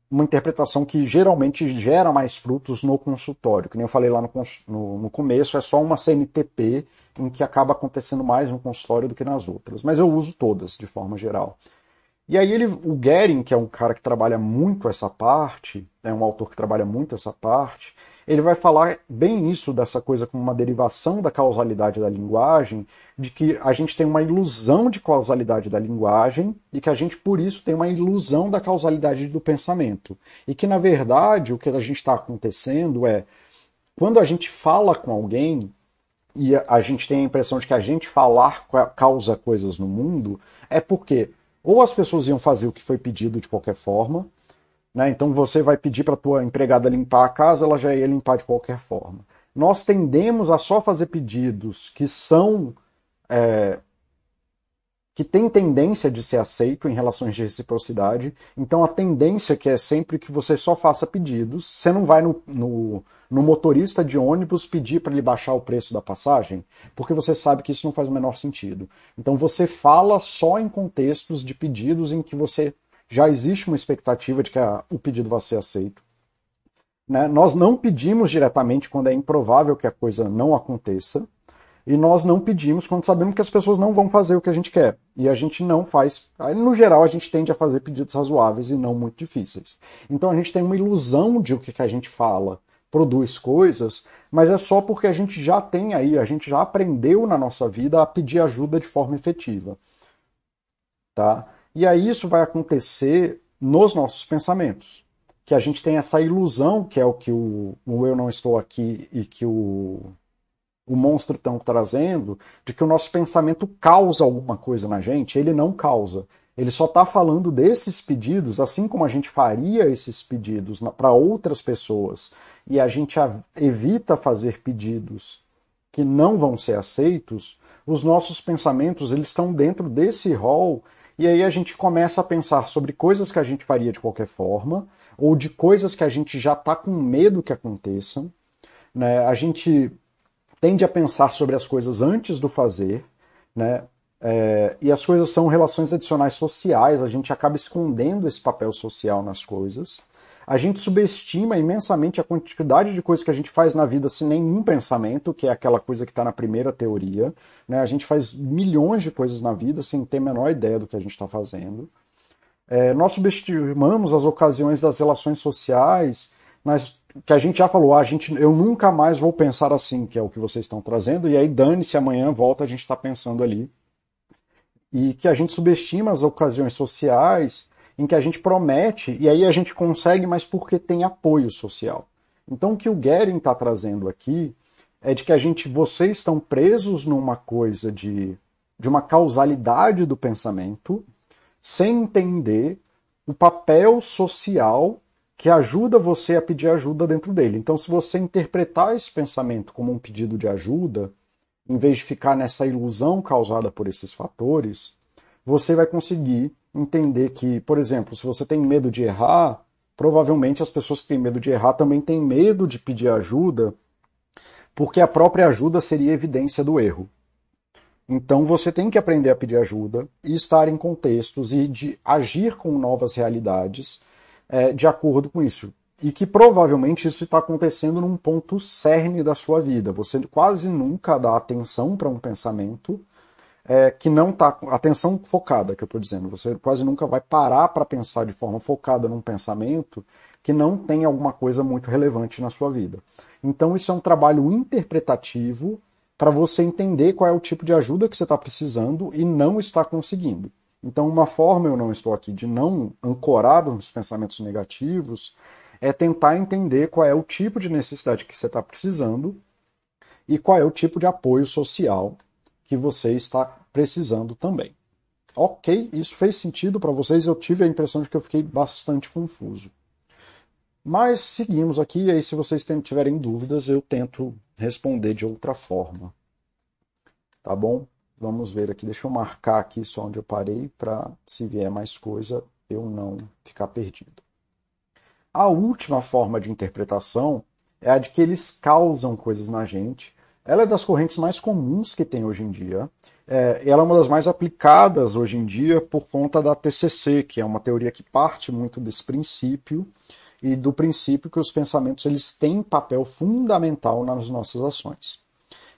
Speaker 1: uma interpretação que geralmente gera mais frutos no consultório. Que nem eu falei lá no, no, no, começo, é só uma CNTP em que acaba acontecendo mais no consultório do que nas outras. Mas eu uso todas, de forma geral. E aí ele, o Gering, que é um cara que trabalha muito essa parte, é um autor que trabalha muito essa parte, ele vai falar bem isso dessa coisa como uma derivação da causalidade da linguagem, de que a gente tem uma ilusão de causalidade da linguagem e que a gente por isso tem uma ilusão da causalidade do pensamento. E que na verdade o que a gente está acontecendo é quando a gente fala com alguém e a gente tem a impressão de que a gente falar causa coisas no mundo, é porque ou as pessoas iam fazer o que foi pedido de qualquer forma, né? então você vai pedir para tua empregada limpar a casa, ela já ia limpar de qualquer forma. Nós tendemos a só fazer pedidos que são é, que tem tendência de ser aceito em relações de reciprocidade. Então a tendência que é sempre que você só faça pedidos. Você não vai no, no, no motorista de ônibus pedir para ele baixar o preço da passagem, porque você sabe que isso não faz o menor sentido. Então você fala só em contextos de pedidos em que você já existe uma expectativa de que a, o pedido vai ser aceito. Né? Nós não pedimos diretamente quando é improvável que a coisa não aconteça. E nós não pedimos quando sabemos que as pessoas não vão fazer o que a gente quer. E a gente não faz. No geral, a gente tende a fazer pedidos razoáveis e não muito difíceis. Então a gente tem uma ilusão de o que, que a gente fala produz coisas, mas é só porque a gente já tem aí, a gente já aprendeu na nossa vida a pedir ajuda de forma efetiva. Tá? E aí isso vai acontecer nos nossos pensamentos. Que a gente tem essa ilusão, que é o que o, o eu não estou aqui e que o o monstro estão trazendo, de que o nosso pensamento causa alguma coisa na gente, ele não causa. Ele só está falando desses pedidos, assim como a gente faria esses pedidos para outras pessoas, e a gente evita fazer pedidos que não vão ser aceitos, os nossos pensamentos eles estão dentro desse rol, e aí a gente começa a pensar sobre coisas que a gente faria de qualquer forma, ou de coisas que a gente já está com medo que aconteçam. Né? A gente tende a pensar sobre as coisas antes do fazer, né? É, e as coisas são relações adicionais sociais, a gente acaba escondendo esse papel social nas coisas. A gente subestima imensamente a quantidade de coisas que a gente faz na vida sem nenhum pensamento, que é aquela coisa que está na primeira teoria. Né? A gente faz milhões de coisas na vida sem ter a menor ideia do que a gente está fazendo. É, nós subestimamos as ocasiões das relações sociais, mas que a gente já falou, a gente, eu nunca mais vou pensar assim, que é o que vocês estão trazendo, e aí dane-se, amanhã volta, a gente está pensando ali. E que a gente subestima as ocasiões sociais em que a gente promete, e aí a gente consegue, mas porque tem apoio social. Então o que o Gering está trazendo aqui é de que a gente, vocês estão presos numa coisa de, de uma causalidade do pensamento, sem entender o papel social que ajuda você a pedir ajuda dentro dele. Então, se você interpretar esse pensamento como um pedido de ajuda, em vez de ficar nessa ilusão causada por esses fatores, você vai conseguir entender que, por exemplo, se você tem medo de errar, provavelmente as pessoas que têm medo de errar também têm medo de pedir ajuda, porque a própria ajuda seria evidência do erro. Então você tem que aprender a pedir ajuda e estar em contextos e de agir com novas realidades é, de acordo com isso. E que provavelmente isso está acontecendo num ponto cerne da sua vida. Você quase nunca dá atenção para um pensamento é, que não está. Atenção focada, que eu estou dizendo. Você quase nunca vai parar para pensar de forma focada num pensamento que não tem alguma coisa muito relevante na sua vida. Então, isso é um trabalho interpretativo para você entender qual é o tipo de ajuda que você está precisando e não está conseguindo. Então, uma forma, eu não estou aqui, de não ancorar nos pensamentos negativos, é tentar entender qual é o tipo de necessidade que você está precisando e qual é o tipo de apoio social que você está precisando também. Ok, isso fez sentido para vocês? Eu tive a impressão de que eu fiquei bastante confuso. Mas seguimos aqui, e aí se vocês tiverem dúvidas, eu tento responder de outra forma. Tá bom? Vamos ver aqui, deixa eu marcar aqui só onde eu parei para se vier mais coisa eu não ficar perdido. A última forma de interpretação é a de que eles causam coisas na gente. Ela é das correntes mais comuns que tem hoje em dia. É, ela é uma das mais aplicadas hoje em dia por conta da TCC, que é uma teoria que parte muito desse princípio e do princípio que os pensamentos eles têm papel fundamental nas nossas ações.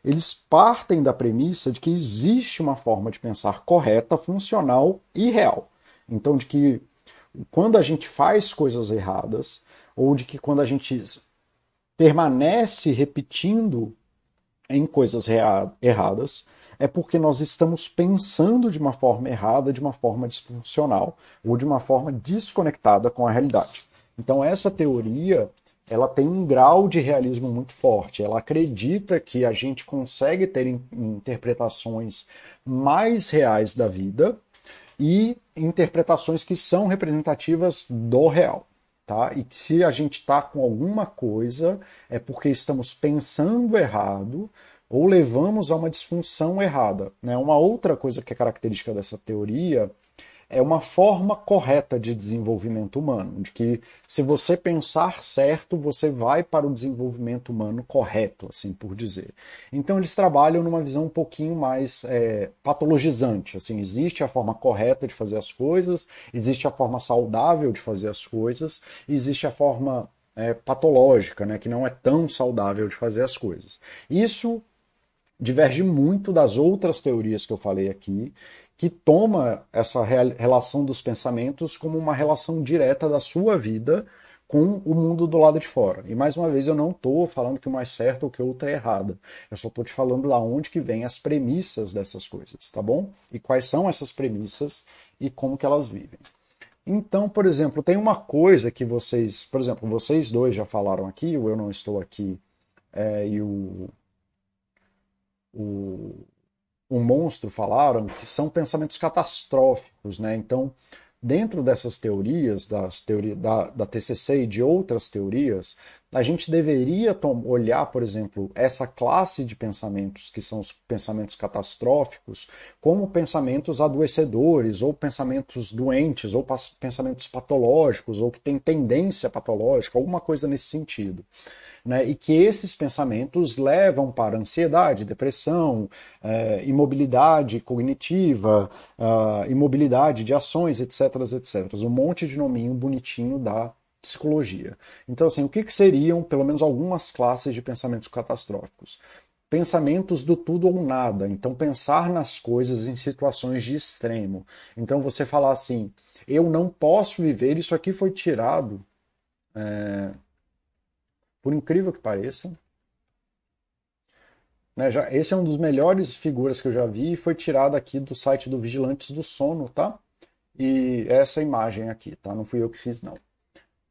Speaker 1: Eles partem da premissa de que existe uma forma de pensar correta, funcional e real. Então, de que quando a gente faz coisas erradas, ou de que quando a gente permanece repetindo em coisas erradas, é porque nós estamos pensando de uma forma errada, de uma forma disfuncional, ou de uma forma desconectada com a realidade. Então essa teoria ela tem um grau de realismo muito forte. Ela acredita que a gente consegue ter interpretações mais reais da vida e interpretações que são representativas do real. Tá? E que se a gente está com alguma coisa, é porque estamos pensando errado ou levamos a uma disfunção errada. Né? Uma outra coisa que é característica dessa teoria é uma forma correta de desenvolvimento humano, de que se você pensar certo, você vai para o desenvolvimento humano correto, assim por dizer. Então eles trabalham numa visão um pouquinho mais é, patologizante, assim, existe a forma correta de fazer as coisas, existe a forma saudável de fazer as coisas, existe a forma é, patológica, né, que não é tão saudável de fazer as coisas. Isso diverge muito das outras teorias que eu falei aqui, que toma essa relação dos pensamentos como uma relação direta da sua vida com o mundo do lado de fora. E mais uma vez eu não estou falando que uma é certa ou que outra é errada. Eu só estou te falando da onde que vem as premissas dessas coisas, tá bom? E quais são essas premissas e como que elas vivem. Então, por exemplo, tem uma coisa que vocês, por exemplo, vocês dois já falaram aqui, o Eu Não Estou Aqui é, e o, o um monstro falaram, que são pensamentos catastróficos, né? Então, dentro dessas teorias, das teori da, da TCC e de outras teorias, a gente deveria olhar, por exemplo, essa classe de pensamentos, que são os pensamentos catastróficos, como pensamentos adoecedores, ou pensamentos doentes, ou pensamentos patológicos, ou que têm tendência patológica, alguma coisa nesse sentido né, e que esses pensamentos levam para ansiedade, depressão, é, imobilidade cognitiva, uh, imobilidade de ações, etc, etc. Um monte de nominho bonitinho da psicologia. Então, assim, o que, que seriam, pelo menos, algumas classes de pensamentos catastróficos? pensamentos do tudo ou nada. Então, pensar nas coisas em situações de extremo. Então, você falar assim: eu não posso viver, isso aqui foi tirado. É, por incrível que pareça. Né, já, esse é um dos melhores figuras que eu já vi e foi tirado aqui do site do Vigilantes do Sono, tá? E essa imagem aqui, tá? Não fui eu que fiz, não.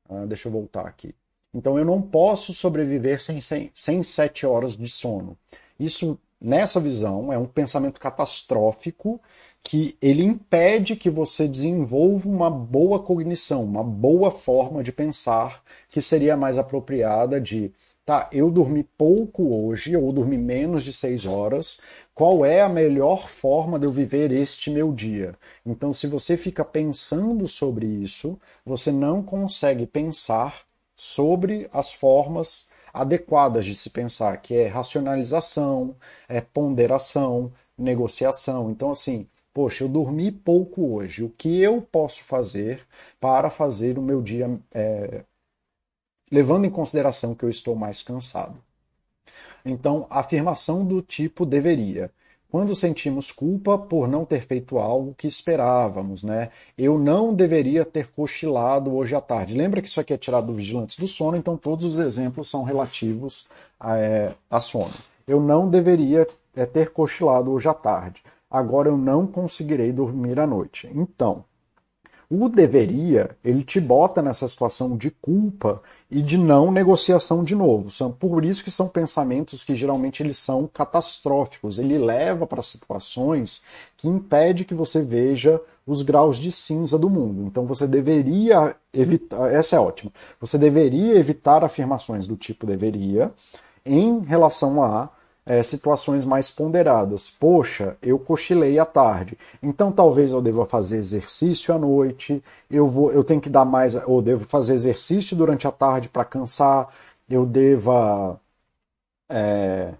Speaker 1: Ah, deixa eu voltar aqui. Então eu não posso sobreviver sem, sem, sem sete horas de sono. Isso, nessa visão, é um pensamento catastrófico que ele impede que você desenvolva uma boa cognição, uma boa forma de pensar, que seria mais apropriada de, tá, eu dormi pouco hoje, ou dormi menos de seis horas, qual é a melhor forma de eu viver este meu dia? Então, se você fica pensando sobre isso, você não consegue pensar sobre as formas adequadas de se pensar, que é racionalização, é ponderação, negociação. Então, assim, poxa, eu dormi pouco hoje, o que eu posso fazer para fazer o meu dia, é, levando em consideração que eu estou mais cansado? Então, afirmação do tipo deveria. Quando sentimos culpa por não ter feito algo que esperávamos, né? Eu não deveria ter cochilado hoje à tarde. Lembra que isso aqui é tirado do Vigilantes do Sono, então todos os exemplos são relativos a, é, a sono. Eu não deveria é, ter cochilado hoje à tarde agora eu não conseguirei dormir à noite. Então, o deveria, ele te bota nessa situação de culpa e de não negociação de novo. São por isso que são pensamentos que geralmente eles são catastróficos. Ele leva para situações que impede que você veja os graus de cinza do mundo. Então você deveria evitar, essa é ótima. Você deveria evitar afirmações do tipo deveria em relação a é, situações mais ponderadas. Poxa, eu cochilei à tarde, então talvez eu deva fazer exercício à noite, eu, vou, eu tenho que dar mais, ou devo fazer exercício durante a tarde para cansar, eu deva é,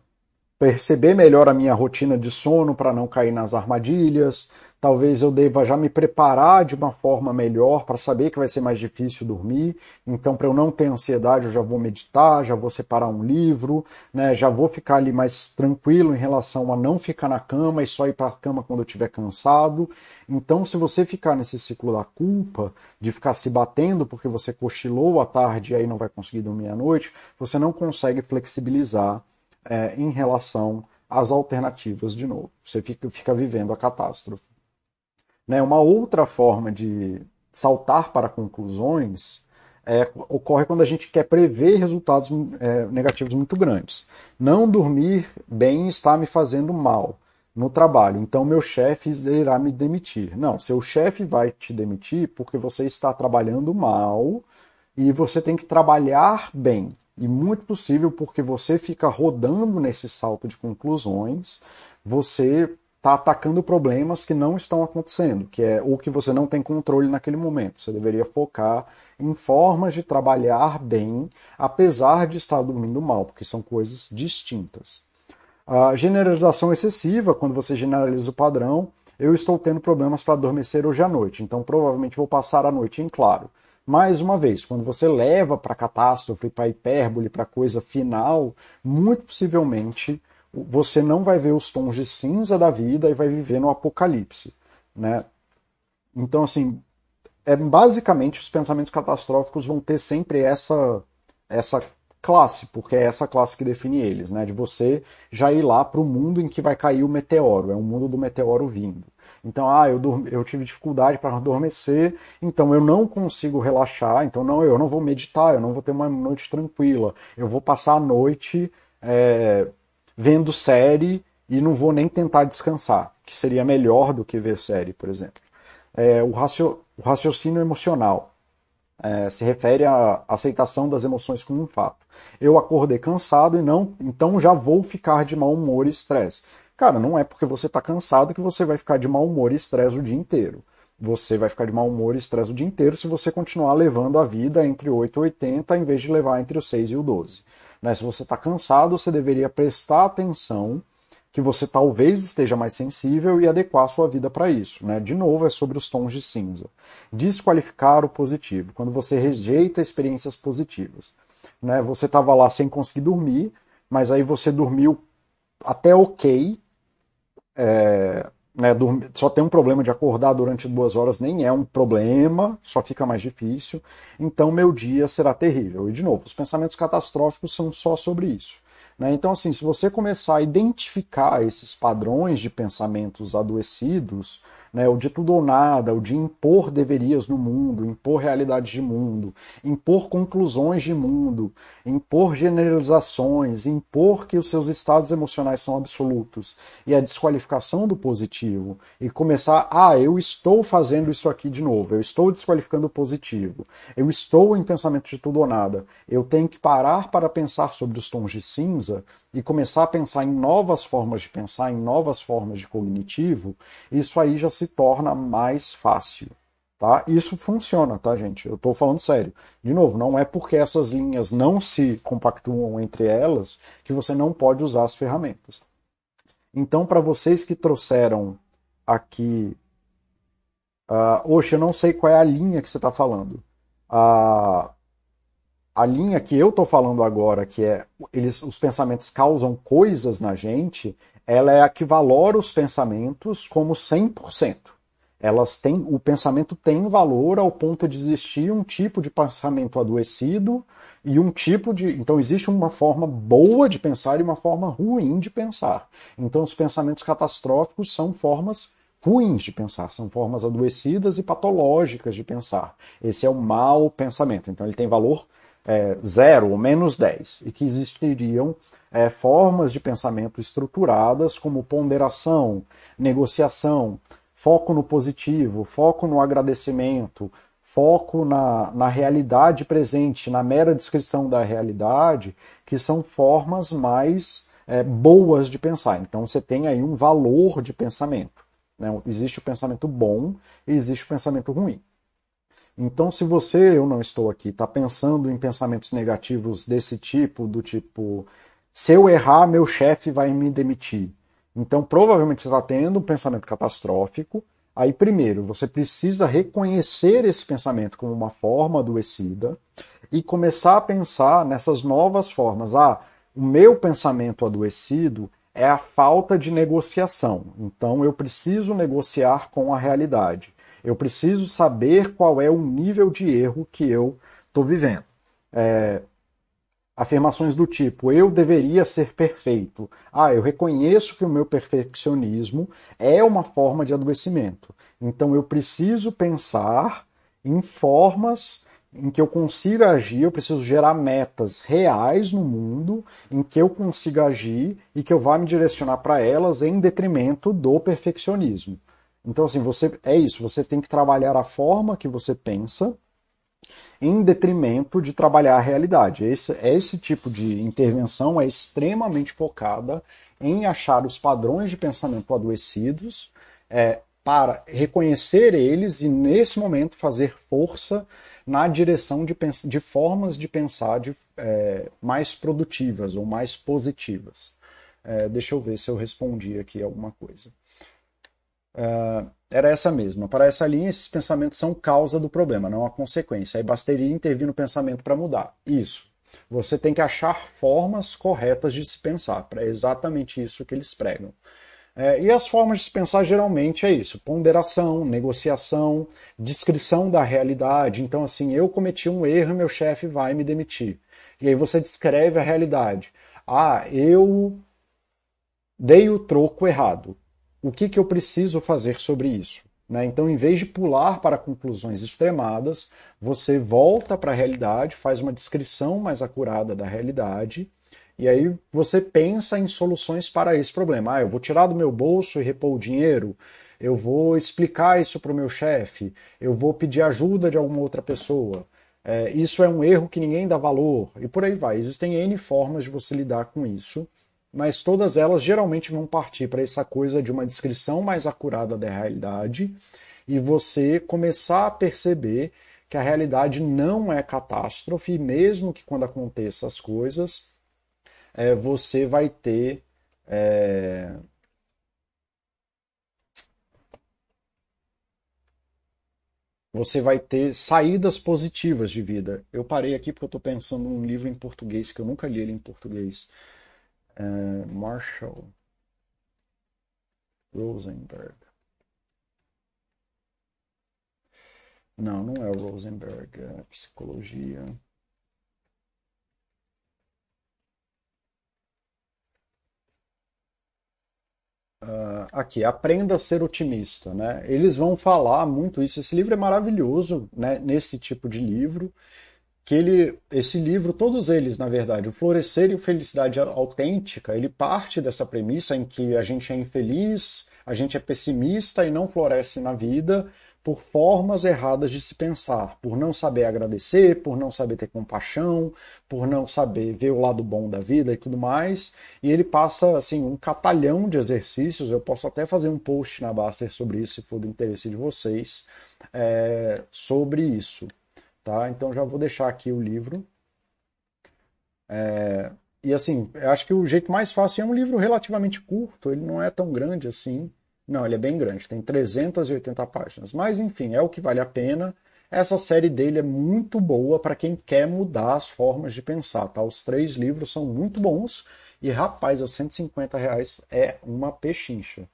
Speaker 1: perceber melhor a minha rotina de sono para não cair nas armadilhas. Talvez eu deva já me preparar de uma forma melhor para saber que vai ser mais difícil dormir. Então, para eu não ter ansiedade, eu já vou meditar, já vou separar um livro, né? já vou ficar ali mais tranquilo em relação a não ficar na cama e só ir para a cama quando eu estiver cansado. Então, se você ficar nesse ciclo da culpa, de ficar se batendo porque você cochilou à tarde e aí não vai conseguir dormir à noite, você não consegue flexibilizar é, em relação às alternativas de novo. Você fica, fica vivendo a catástrofe. Né? Uma outra forma de saltar para conclusões é, ocorre quando a gente quer prever resultados é, negativos muito grandes. Não dormir bem está me fazendo mal no trabalho, então meu chefe irá me demitir. Não, seu chefe vai te demitir porque você está trabalhando mal e você tem que trabalhar bem e muito possível porque você fica rodando nesse salto de conclusões, você está atacando problemas que não estão acontecendo, que é ou que você não tem controle naquele momento. Você deveria focar em formas de trabalhar bem, apesar de estar dormindo mal, porque são coisas distintas. A generalização excessiva, quando você generaliza o padrão, eu estou tendo problemas para adormecer hoje à noite, então provavelmente vou passar a noite em claro. Mais uma vez, quando você leva para catástrofe, para hipérbole, para coisa final, muito possivelmente você não vai ver os tons de cinza da vida e vai viver no apocalipse, né? Então, assim, é basicamente os pensamentos catastróficos vão ter sempre essa essa classe, porque é essa classe que define eles, né? De você já ir lá para o mundo em que vai cair o meteoro, é o mundo do meteoro vindo. Então, ah, eu, eu tive dificuldade para adormecer, então eu não consigo relaxar, então não, eu não vou meditar, eu não vou ter uma noite tranquila, eu vou passar a noite é, vendo série e não vou nem tentar descansar, que seria melhor do que ver série, por exemplo. É, o, racio, o raciocínio emocional é, se refere à aceitação das emoções como um fato. Eu acordei cansado e não, então já vou ficar de mau humor e estresse. Cara, não é porque você está cansado que você vai ficar de mau humor e estresse o dia inteiro. Você vai ficar de mau humor e estresse o dia inteiro se você continuar levando a vida entre 8 e 80 em vez de levar entre os 6 e o 12. Né? Se você está cansado, você deveria prestar atenção que você talvez esteja mais sensível e adequar sua vida para isso. Né? De novo, é sobre os tons de cinza. Desqualificar o positivo, quando você rejeita experiências positivas. Né? Você estava lá sem conseguir dormir, mas aí você dormiu até ok, é, né, só tem um problema de acordar durante duas horas, nem é um problema, só fica mais difícil. Então, meu dia será terrível. E, de novo, os pensamentos catastróficos são só sobre isso. Né? Então, assim, se você começar a identificar esses padrões de pensamentos adoecidos, né, o de tudo ou nada, o de impor deverias no mundo, impor realidades de mundo, impor conclusões de mundo, impor generalizações, impor que os seus estados emocionais são absolutos. E a desqualificação do positivo e começar, ah, eu estou fazendo isso aqui de novo, eu estou desqualificando o positivo, eu estou em pensamento de tudo ou nada, eu tenho que parar para pensar sobre os tons de cinza e começar a pensar em novas formas de pensar, em novas formas de cognitivo, isso aí já se torna mais fácil. Tá? Isso funciona, tá, gente? Eu estou falando sério. De novo, não é porque essas linhas não se compactuam entre elas que você não pode usar as ferramentas. Então, para vocês que trouxeram aqui. Uh, Oxe, eu não sei qual é a linha que você está falando. Uh, a linha que eu estou falando agora, que é eles, os pensamentos causam coisas na gente, ela é a que valora os pensamentos como 100%. Elas têm, o pensamento tem valor ao ponto de existir um tipo de pensamento adoecido e um tipo de. Então, existe uma forma boa de pensar e uma forma ruim de pensar. Então, os pensamentos catastróficos são formas ruins de pensar, são formas adoecidas e patológicas de pensar. Esse é o mau pensamento. Então, ele tem valor é, zero ou menos 10, e que existiriam é, formas de pensamento estruturadas como ponderação, negociação, foco no positivo, foco no agradecimento, foco na, na realidade presente, na mera descrição da realidade, que são formas mais é, boas de pensar. Então você tem aí um valor de pensamento. Né? Existe o pensamento bom e existe o pensamento ruim. Então, se você, eu não estou aqui, está pensando em pensamentos negativos desse tipo, do tipo, se eu errar, meu chefe vai me demitir. Então, provavelmente você está tendo um pensamento catastrófico. Aí, primeiro, você precisa reconhecer esse pensamento como uma forma adoecida e começar a pensar nessas novas formas. Ah, o meu pensamento adoecido é a falta de negociação. Então, eu preciso negociar com a realidade. Eu preciso saber qual é o nível de erro que eu estou vivendo. É, afirmações do tipo: eu deveria ser perfeito. Ah, eu reconheço que o meu perfeccionismo é uma forma de adoecimento. Então eu preciso pensar em formas em que eu consiga agir, eu preciso gerar metas reais no mundo em que eu consiga agir e que eu vá me direcionar para elas em detrimento do perfeccionismo. Então, assim, você é isso, você tem que trabalhar a forma que você pensa em detrimento de trabalhar a realidade. Esse, esse tipo de intervenção é extremamente focada em achar os padrões de pensamento adoecidos é, para reconhecer eles e, nesse momento, fazer força na direção de, de formas de pensar de, é, mais produtivas ou mais positivas. É, deixa eu ver se eu respondi aqui alguma coisa. Uh, era essa mesma. Para essa linha, esses pensamentos são causa do problema, não a consequência. Aí bastaria intervir no pensamento para mudar. Isso. Você tem que achar formas corretas de se pensar. É exatamente isso que eles pregam. É, e as formas de se pensar geralmente é isso: ponderação, negociação, descrição da realidade. Então, assim, eu cometi um erro meu chefe vai me demitir. E aí você descreve a realidade. Ah, eu dei o troco errado o que, que eu preciso fazer sobre isso. Né? Então, em vez de pular para conclusões extremadas, você volta para a realidade, faz uma descrição mais acurada da realidade, e aí você pensa em soluções para esse problema. Ah, eu vou tirar do meu bolso e repor o dinheiro, eu vou explicar isso para o meu chefe, eu vou pedir ajuda de alguma outra pessoa. É, isso é um erro que ninguém dá valor, e por aí vai. Existem N formas de você lidar com isso mas todas elas geralmente vão partir para essa coisa de uma descrição mais acurada da realidade e você começar a perceber que a realidade não é catástrofe, mesmo que quando aconteçam as coisas, é, você vai ter. É... Você vai ter saídas positivas de vida. Eu parei aqui porque eu estou pensando num livro em português que eu nunca li ele em português uh, Marshall Rosenberg. Não, não é o Rosenberg, é psicologia. Uh, aqui, aprenda a ser otimista, né? Eles vão falar muito isso. Esse livro é maravilhoso, né? Nesse tipo de livro que ele, esse livro, todos eles, na verdade, o Florescer e o Felicidade Autêntica, ele parte dessa premissa em que a gente é infeliz, a gente é pessimista e não floresce na vida por formas erradas de se pensar, por não saber agradecer, por não saber ter compaixão, por não saber ver o lado bom da vida e tudo mais. E ele passa assim um catalhão de exercícios. Eu posso até fazer um post na Baster sobre isso, se for do interesse de vocês, é, sobre isso. Tá? Então já vou deixar aqui o livro. É, e assim, eu acho que o jeito mais fácil é um livro relativamente curto, ele não é tão grande assim. Não, ele é bem grande, tem 380 páginas. Mas enfim, é o que vale a pena. Essa série dele é muito boa para quem quer mudar as formas de pensar. Tá? Os três livros são muito bons e, rapaz, aos 150 reais é uma pechincha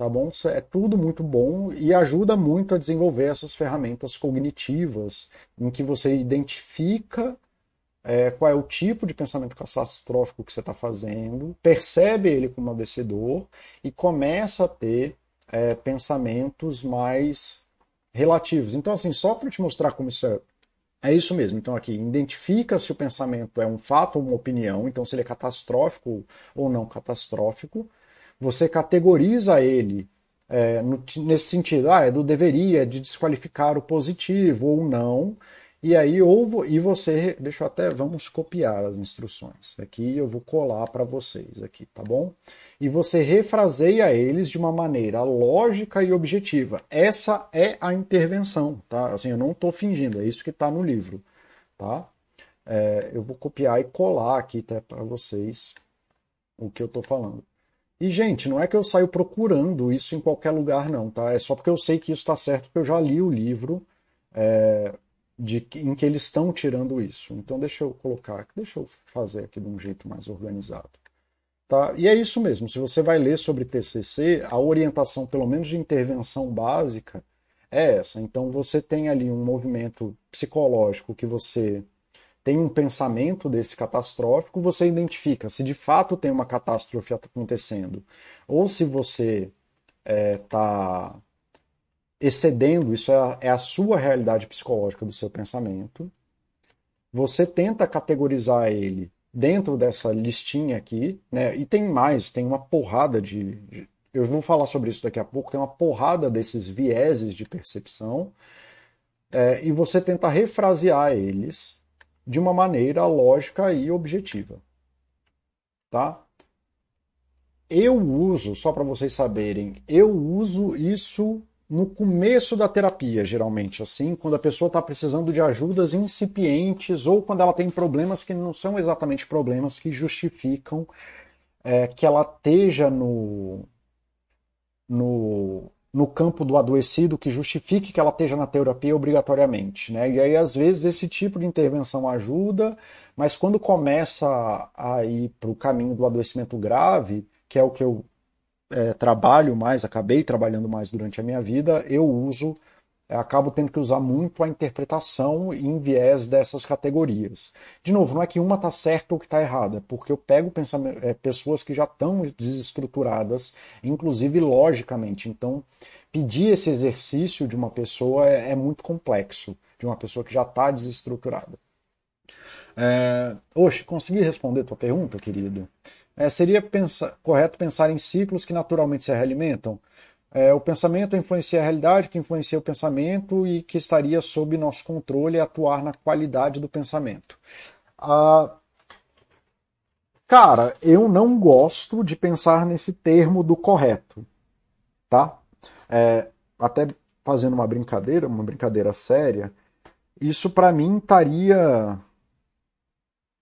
Speaker 1: tá bom? É tudo muito bom e ajuda muito a desenvolver essas ferramentas cognitivas em que você identifica é, qual é o tipo de pensamento catastrófico que você está fazendo, percebe ele como adoecedor e começa a ter é, pensamentos mais relativos. Então, assim, só para te mostrar como isso é, é isso mesmo. Então, aqui, identifica se o pensamento é um fato ou uma opinião, então se ele é catastrófico ou não catastrófico você categoriza ele é, no, nesse sentido, ah, é do deveria, de desqualificar o positivo ou não, E aí, ou, e você, deixa eu até, vamos copiar as instruções. Aqui eu vou colar para vocês aqui, tá bom? E você refraseia eles de uma maneira lógica e objetiva. Essa é a intervenção, tá? Assim, eu não estou fingindo, é isso que está no livro, tá? É, eu vou copiar e colar aqui até para vocês o que eu estou falando. E, gente, não é que eu saio procurando isso em qualquer lugar, não, tá? É só porque eu sei que isso está certo, porque eu já li o livro. É, de, em que eles estão tirando isso. Então deixa eu colocar, deixa eu fazer aqui de um jeito mais organizado. Tá? E é isso mesmo, se você vai ler sobre TCC, a orientação, pelo menos de intervenção básica, é essa. Então você tem ali um movimento psicológico que você tem um pensamento desse catastrófico, você identifica se de fato tem uma catástrofe acontecendo, ou se você está é, tá excedendo, isso é a, é a sua realidade psicológica do seu pensamento. Você tenta categorizar ele dentro dessa listinha aqui, né? E tem mais, tem uma porrada de, eu vou falar sobre isso daqui a pouco. Tem uma porrada desses vieses de percepção é, e você tenta refrasear eles de uma maneira lógica e objetiva, tá? Eu uso, só para vocês saberem, eu uso isso no começo da terapia, geralmente, assim, quando a pessoa está precisando de ajudas incipientes ou quando ela tem problemas que não são exatamente problemas que justificam é, que ela esteja no, no, no campo do adoecido, que justifique que ela esteja na terapia obrigatoriamente. Né? E aí, às vezes, esse tipo de intervenção ajuda, mas quando começa a ir para o caminho do adoecimento grave, que é o que eu é, trabalho mais, acabei trabalhando mais durante a minha vida, eu uso, acabo tendo que usar muito a interpretação em viés dessas categorias. De novo, não é que uma está certa ou que está errada, porque eu pego é, pessoas que já estão desestruturadas, inclusive logicamente. Então, pedir esse exercício de uma pessoa é, é muito complexo, de uma pessoa que já está desestruturada. É... Oxe, consegui responder tua pergunta, querido? É, seria correto pensar em ciclos que naturalmente se realimentam? É, o pensamento influencia a realidade, que influencia o pensamento e que estaria sob nosso controle e atuar na qualidade do pensamento. Ah, cara, eu não gosto de pensar nesse termo do correto, tá? É, até fazendo uma brincadeira, uma brincadeira séria, isso para mim estaria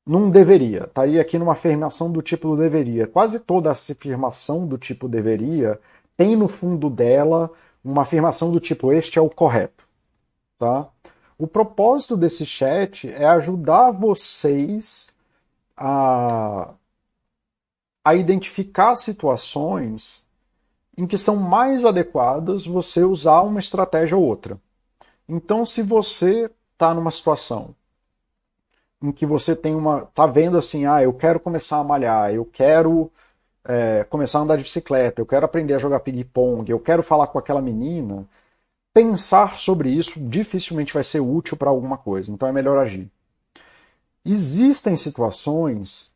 Speaker 1: não deveria. Estaria aqui numa afirmação do tipo do deveria. Quase toda essa afirmação do tipo deveria tem no fundo dela uma afirmação do tipo este é o correto. Tá? O propósito desse chat é ajudar vocês a, a identificar situações em que são mais adequadas você usar uma estratégia ou outra. Então, se você está numa situação em que você tem uma. tá vendo assim, ah, eu quero começar a malhar, eu quero é, começar a andar de bicicleta, eu quero aprender a jogar ping-pong, eu quero falar com aquela menina. Pensar sobre isso dificilmente vai ser útil para alguma coisa, então é melhor agir. Existem situações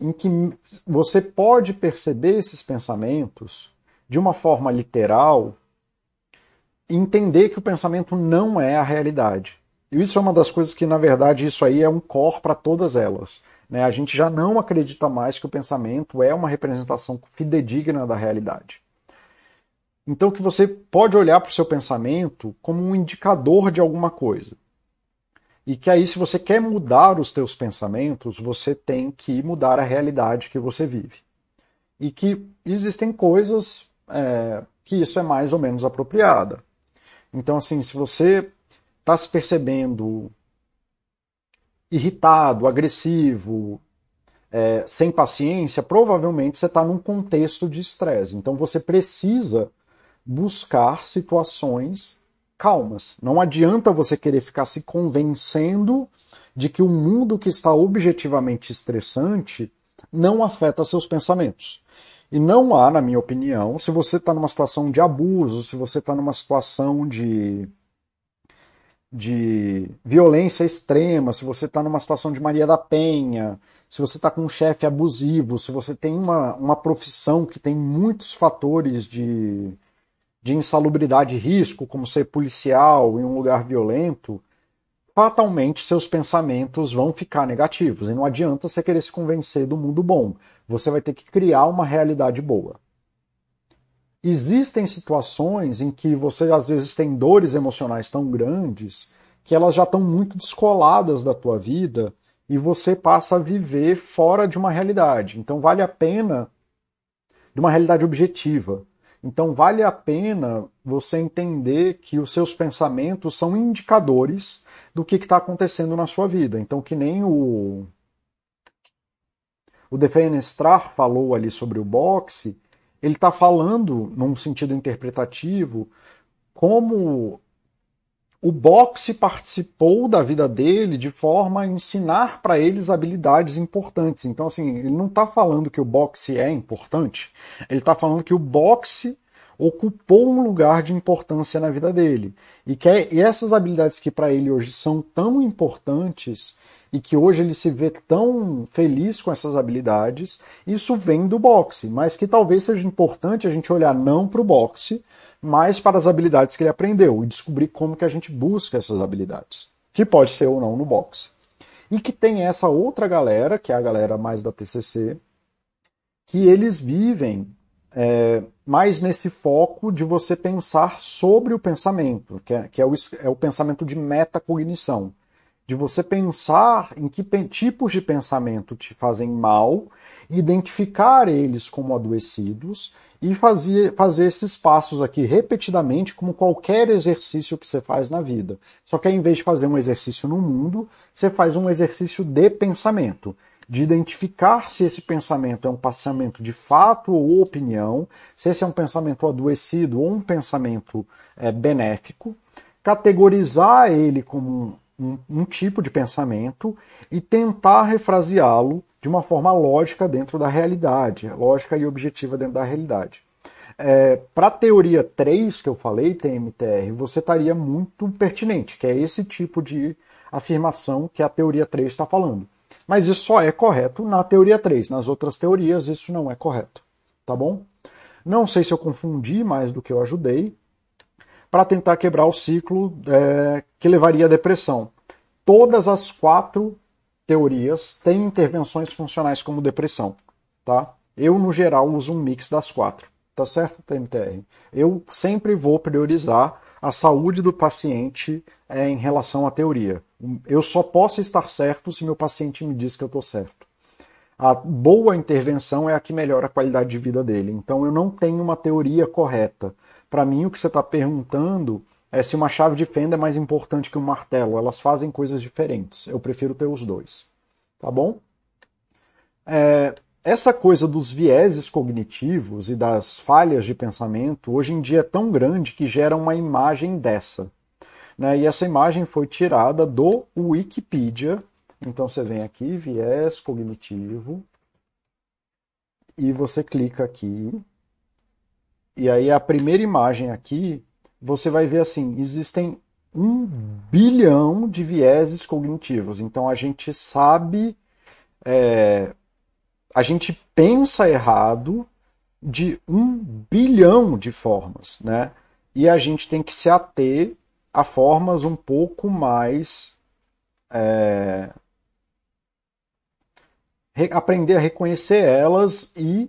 Speaker 1: em que você pode perceber esses pensamentos de uma forma literal e entender que o pensamento não é a realidade. E isso é uma das coisas que, na verdade, isso aí é um core para todas elas. Né? A gente já não acredita mais que o pensamento é uma representação fidedigna da realidade. Então que você pode olhar para o seu pensamento como um indicador de alguma coisa. E que aí, se você quer mudar os teus pensamentos, você tem que mudar a realidade que você vive. E que existem coisas é, que isso é mais ou menos apropriada. Então, assim, se você está se percebendo irritado, agressivo, é, sem paciência, provavelmente você está num contexto de estresse. Então você precisa buscar situações calmas. Não adianta você querer ficar se convencendo de que o mundo que está objetivamente estressante não afeta seus pensamentos. E não há, na minha opinião, se você está numa situação de abuso, se você está numa situação de de violência extrema, se você está numa situação de Maria da Penha, se você está com um chefe abusivo, se você tem uma, uma profissão que tem muitos fatores de, de insalubridade e risco, como ser policial em um lugar violento, fatalmente seus pensamentos vão ficar negativos. E não adianta você querer se convencer do mundo bom. Você vai ter que criar uma realidade boa. Existem situações em que você às vezes tem dores emocionais tão grandes que elas já estão muito descoladas da tua vida e você passa a viver fora de uma realidade. Então vale a pena de uma realidade objetiva. Então vale a pena você entender que os seus pensamentos são indicadores do que está acontecendo na sua vida. Então que nem o o Defenestrar falou ali sobre o boxe, ele está falando num sentido interpretativo como o boxe participou da vida dele de forma a ensinar para eles habilidades importantes. Então, assim, ele não está falando que o boxe é importante, ele está falando que o boxe ocupou um lugar de importância na vida dele. E, que é, essas habilidades que para ele hoje são tão importantes e que hoje ele se vê tão feliz com essas habilidades, isso vem do boxe, mas que talvez seja importante a gente olhar não para o boxe, mais para as habilidades que ele aprendeu e descobrir como que a gente busca essas habilidades, que pode ser ou não no boxe. E que tem essa outra galera, que é a galera mais da TCC, que eles vivem é, mais nesse foco de você pensar sobre o pensamento, que é, que é, o, é o pensamento de metacognição de você pensar em que tipos de pensamento te fazem mal, identificar eles como adoecidos e fazer, fazer esses passos aqui repetidamente, como qualquer exercício que você faz na vida. Só que ao invés de fazer um exercício no mundo, você faz um exercício de pensamento, de identificar se esse pensamento é um pensamento de fato ou opinião, se esse é um pensamento adoecido ou um pensamento é, benéfico, categorizar ele como um, um tipo de pensamento e tentar refraseá-lo de uma forma lógica dentro da realidade, lógica e objetiva dentro da realidade. É, Para a teoria 3 que eu falei, TMTR, você estaria muito pertinente, que é esse tipo de afirmação que a teoria 3 está falando. Mas isso só é correto na teoria 3. Nas outras teorias, isso não é correto. Tá bom? Não sei se eu confundi mais do que eu ajudei, para tentar quebrar o ciclo é, que levaria à depressão. Todas as quatro teorias têm intervenções funcionais como depressão, tá? Eu, no geral, uso um mix das quatro, tá certo, TMTR? Eu sempre vou priorizar a saúde do paciente é, em relação à teoria. Eu só posso estar certo se meu paciente me diz que eu estou certo. A boa intervenção é a que melhora a qualidade de vida dele. Então eu não tenho uma teoria correta. Para mim, o que você está perguntando é se uma chave de fenda é mais importante que um martelo. Elas fazem coisas diferentes. Eu prefiro ter os dois. Tá bom? É, essa coisa dos vieses cognitivos e das falhas de pensamento hoje em dia é tão grande que gera uma imagem dessa. Né? E essa imagem foi tirada do Wikipedia. Então você vem aqui, viés cognitivo, e você clica aqui e aí a primeira imagem aqui, você vai ver assim, existem um bilhão de vieses cognitivos. Então a gente sabe, é, a gente pensa errado de um bilhão de formas, né? E a gente tem que se ater a formas um pouco mais é, aprender a reconhecer elas e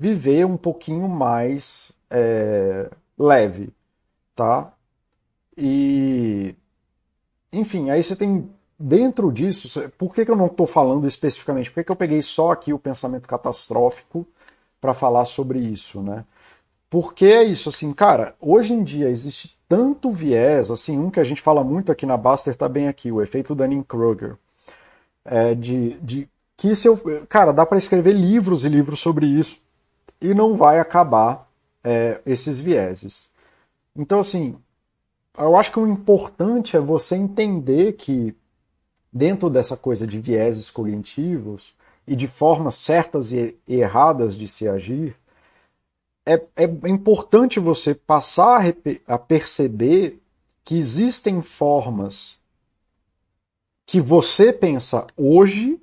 Speaker 1: viver um pouquinho mais é, leve, tá? E, enfim, aí você tem dentro disso, por que, que eu não estou falando especificamente? Por que, que eu peguei só aqui o pensamento catastrófico para falar sobre isso, né? Porque é isso, assim, cara, hoje em dia existe tanto viés, assim, um que a gente fala muito aqui na Baster tá bem aqui, o efeito Dunning-Kruger, é, de, de que se eu, cara, dá para escrever livros e livros sobre isso e não vai acabar é, esses vieses. Então, assim, eu acho que o importante é você entender que, dentro dessa coisa de vieses cognitivos e de formas certas e erradas de se agir, é, é importante você passar a, a perceber que existem formas que você pensa hoje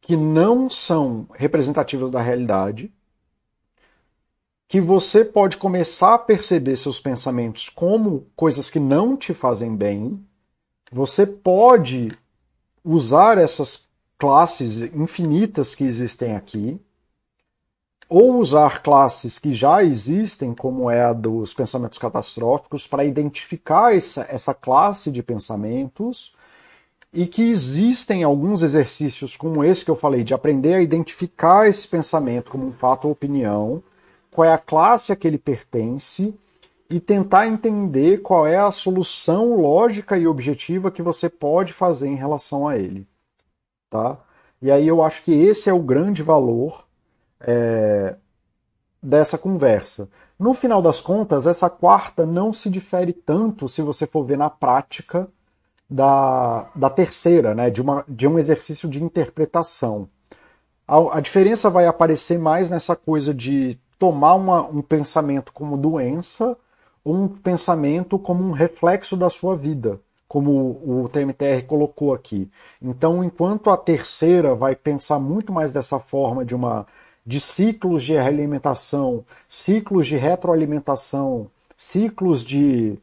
Speaker 1: que não são representativas da realidade que você pode começar a perceber seus pensamentos como coisas que não te fazem bem você pode usar essas classes infinitas que existem aqui, ou usar classes que já existem, como é a dos pensamentos catastróficos, para identificar essa, essa classe de pensamentos, e que existem alguns exercícios como esse que eu falei, de aprender a identificar esse pensamento como um fato ou opinião, qual é a classe a que ele pertence, e tentar entender qual é a solução lógica e objetiva que você pode fazer em relação a ele. Tá? E aí eu acho que esse é o grande valor é, dessa conversa. No final das contas, essa quarta não se difere tanto se você for ver na prática da, da terceira, né, de, uma, de um exercício de interpretação. A, a diferença vai aparecer mais nessa coisa de tomar uma, um pensamento como doença um pensamento como um reflexo da sua vida, como o TMTR colocou aqui. Então, enquanto a terceira vai pensar muito mais dessa forma de uma de ciclos de realimentação, ciclos de retroalimentação, ciclos de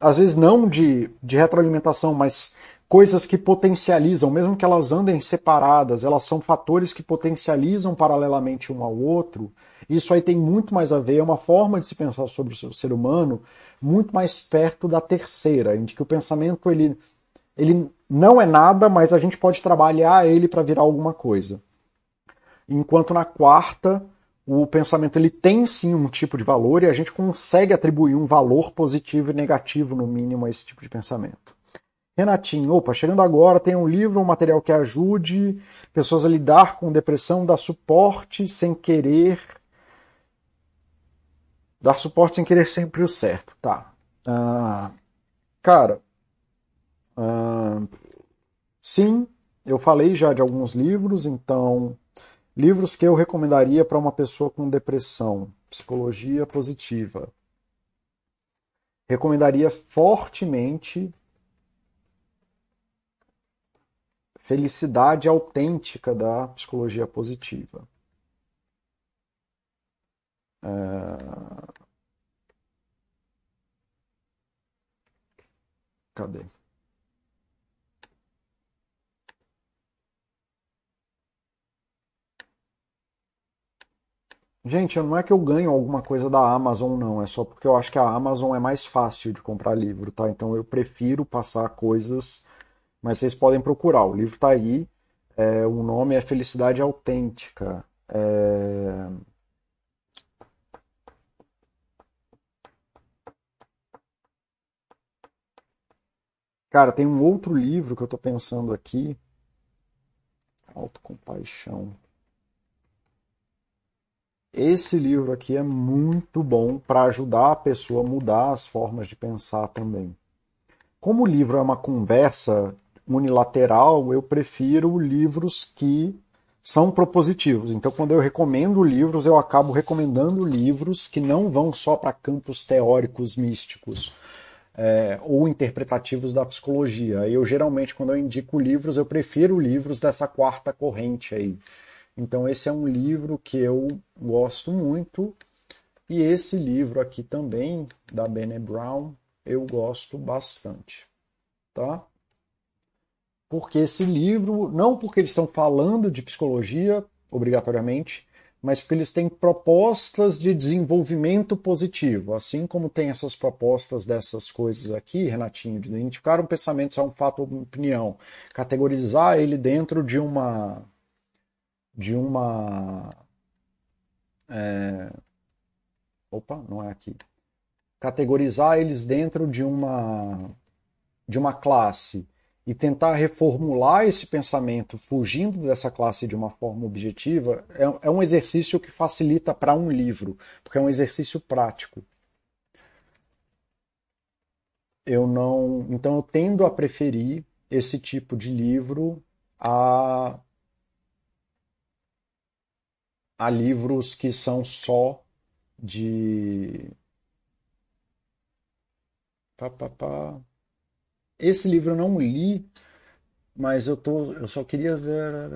Speaker 1: às vezes não de, de retroalimentação, mas coisas que potencializam, mesmo que elas andem separadas, elas são fatores que potencializam paralelamente um ao outro. Isso aí tem muito mais a ver, é uma forma de se pensar sobre o ser humano muito mais perto da terceira, em que o pensamento ele, ele não é nada, mas a gente pode trabalhar ele para virar alguma coisa. Enquanto na quarta, o pensamento ele tem sim um tipo de valor e a gente consegue atribuir um valor positivo e negativo, no mínimo, a esse tipo de pensamento. Renatinho, opa, chegando agora, tem um livro, um material que ajude pessoas a lidar com depressão, dar suporte sem querer Dar suporte sem querer sempre o certo. Tá. Uh, cara, uh, sim, eu falei já de alguns livros, então, livros que eu recomendaria para uma pessoa com depressão, psicologia positiva. Recomendaria fortemente Felicidade Autêntica da Psicologia Positiva. É, cadê? Gente, não é que eu ganho alguma coisa da Amazon, não. É só porque eu acho que a Amazon é mais fácil de comprar livro, tá? Então eu prefiro passar coisas, mas vocês podem procurar. O livro tá aí. É, o nome é Felicidade Autêntica. É... Cara, tem um outro livro que eu tô pensando aqui. Autocompaixão. Esse livro aqui é muito bom para ajudar a pessoa a mudar as formas de pensar também. Como o livro é uma conversa unilateral, eu prefiro livros que são propositivos. Então, quando eu recomendo livros, eu acabo recomendando livros que não vão só para campos teóricos místicos é, ou interpretativos da psicologia. Eu geralmente, quando eu indico livros, eu prefiro livros dessa quarta corrente aí. Então esse é um livro que eu gosto muito e esse livro aqui também da Bene Brown eu gosto bastante, tá? Porque esse livro, não porque eles estão falando de psicologia obrigatoriamente, mas porque eles têm propostas de desenvolvimento positivo. Assim como tem essas propostas dessas coisas aqui, Renatinho, de identificar um pensamento se é um fato ou uma opinião, categorizar ele dentro de uma. de uma. É... Opa, não é aqui. Categorizar eles dentro de uma. de uma classe e tentar reformular esse pensamento fugindo dessa classe de uma forma objetiva é, é um exercício que facilita para um livro, porque é um exercício prático. Eu não, então eu tendo a preferir esse tipo de livro a a livros que são só de pá, pá, pá. Esse livro eu não li, mas eu, tô, eu só queria ver.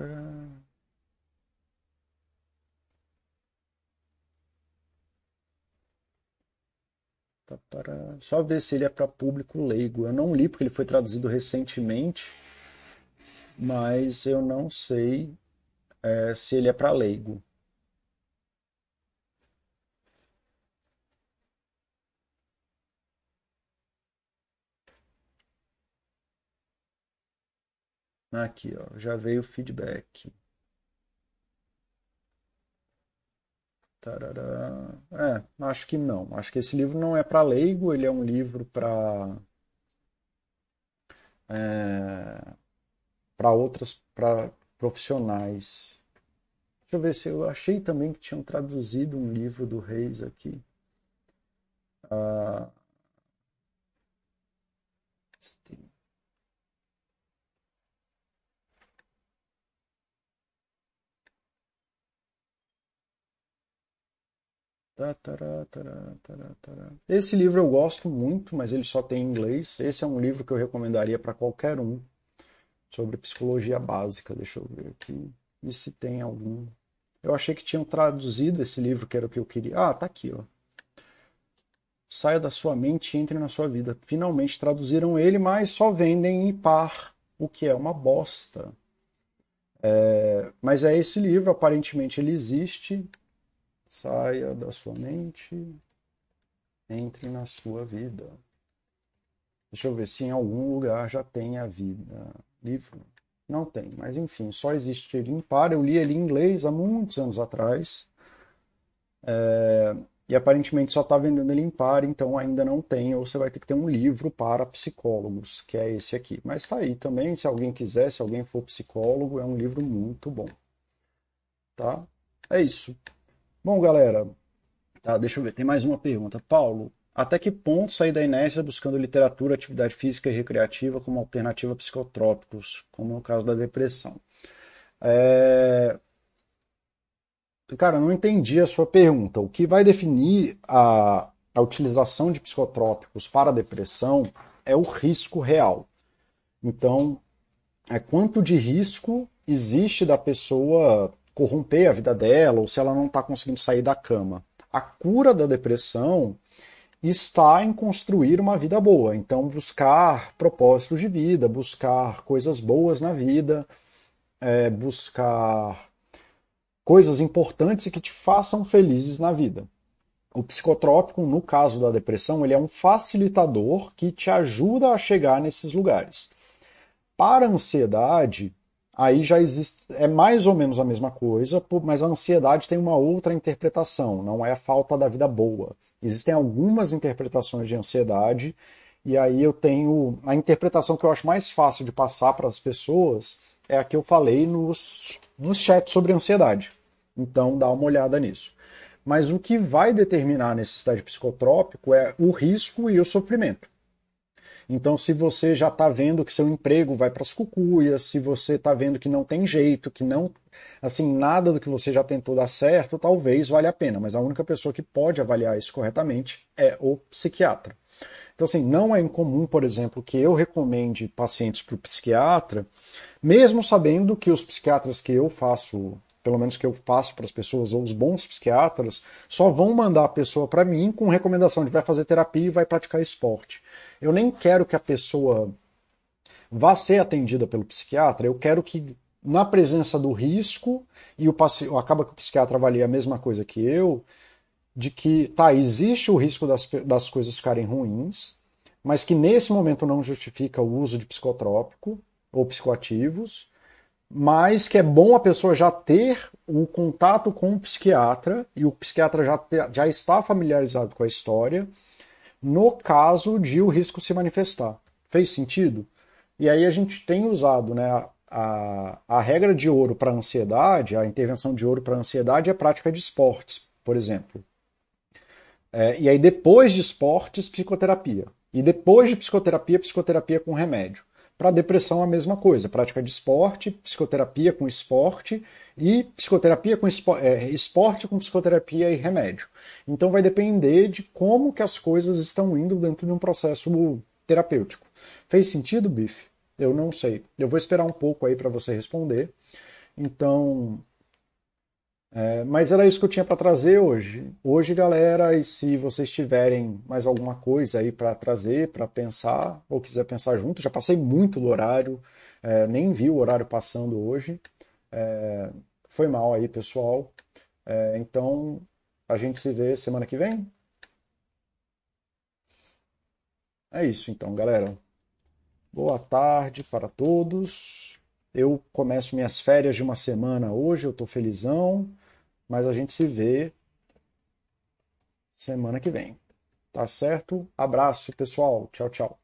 Speaker 1: Só ver se ele é para público leigo. Eu não li porque ele foi traduzido recentemente, mas eu não sei é, se ele é para leigo. Aqui, ó, já veio o feedback. Tarará. É, acho que não. Acho que esse livro não é para leigo, ele é um livro para é, para outras, para profissionais. Deixa eu ver se eu achei também que tinham traduzido um livro do Reis aqui. Ah, Esse livro eu gosto muito, mas ele só tem em inglês. Esse é um livro que eu recomendaria para qualquer um sobre psicologia básica. Deixa eu ver aqui. E se tem algum. Eu achei que tinham traduzido esse livro, que era o que eu queria. Ah, tá aqui, ó. Saia da sua mente e entre na sua vida. Finalmente traduziram ele, mas só vendem em par, o que é uma bosta. É... Mas é esse livro, aparentemente ele existe. Saia da sua mente, entre na sua vida. Deixa eu ver se em algum lugar já tem a vida. Livro? Não tem, mas enfim, só existe ele em par. Eu li ele em inglês há muitos anos atrás. É, e aparentemente só está vendendo ele em par, então ainda não tem, ou você vai ter que ter um livro para psicólogos, que é esse aqui. Mas está aí também, se alguém quiser, se alguém for psicólogo, é um livro muito bom. Tá? É isso. Bom, galera, tá, deixa eu ver, tem mais uma pergunta. Paulo, até que ponto sair da inércia buscando literatura, atividade física e recreativa como alternativa a psicotrópicos, como no caso da depressão? É... Cara, não entendi a sua pergunta. O que vai definir a, a utilização de psicotrópicos para a depressão é o risco real. Então, é quanto de risco existe da pessoa corromper a vida dela ou se ela não está conseguindo sair da cama. A cura da depressão está em construir uma vida boa. Então, buscar propósitos de vida, buscar coisas boas na vida, é, buscar coisas importantes e que te façam felizes na vida. O psicotrópico, no caso da depressão, ele é um facilitador que te ajuda a chegar nesses lugares. Para a ansiedade, aí já existe, é mais ou menos a mesma coisa, mas a ansiedade tem uma outra interpretação, não é a falta da vida boa. Existem algumas interpretações de ansiedade, e aí eu tenho a interpretação que eu acho mais fácil de passar para as pessoas é a que eu falei nos, nos chats sobre ansiedade. Então dá uma olhada nisso. Mas o que vai determinar a necessidade psicotrópico é o risco e o sofrimento. Então, se você já está vendo que seu emprego vai para as cucuias, se você está vendo que não tem jeito, que não, assim, nada do que você já tentou dar certo, talvez valha a pena. Mas a única pessoa que pode avaliar isso corretamente é o psiquiatra. Então, assim, não é incomum, por exemplo, que eu recomende pacientes para o psiquiatra, mesmo sabendo que os psiquiatras que eu faço pelo menos que eu faço para as pessoas, ou os bons psiquiatras, só vão mandar a pessoa para mim com recomendação de vai fazer terapia e vai praticar esporte. Eu nem quero que a pessoa vá ser atendida pelo psiquiatra, eu quero que na presença do risco, e o acaba que o psiquiatra avalia a mesma coisa que eu, de que, tá, existe o risco das, das coisas ficarem ruins, mas que nesse momento não justifica o uso de psicotrópico ou psicoativos, mas que é bom a pessoa já ter o contato com o psiquiatra e o psiquiatra já, já está familiarizado com a história no caso de o risco se manifestar. Fez sentido? E aí a gente tem usado né, a, a regra de ouro para ansiedade, a intervenção de ouro para ansiedade é a prática de esportes, por exemplo. É, e aí depois de esportes, psicoterapia. E depois de psicoterapia, psicoterapia com remédio. Para depressão, a mesma coisa: prática de esporte, psicoterapia com esporte e psicoterapia com esporte, é, esporte com psicoterapia e remédio. Então vai depender de como que as coisas estão indo dentro de um processo terapêutico. Fez sentido, Bife? Eu não sei. Eu vou esperar um pouco aí para você responder. Então, É, mas era isso que eu tinha para trazer hoje. Hoje, galera, e se vocês tiverem mais alguma coisa aí para trazer, para pensar, ou quiser pensar junto, já passei muito do horário, é, nem vi o horário passando hoje. É, foi mal aí, pessoal. É, então, a gente se vê semana que vem. É isso, então, galera. Boa tarde para todos. Eu começo minhas férias de uma semana hoje, eu estou felizão, mas a gente se vê semana que vem. Tá certo? Abraço, pessoal. Tchau, tchau.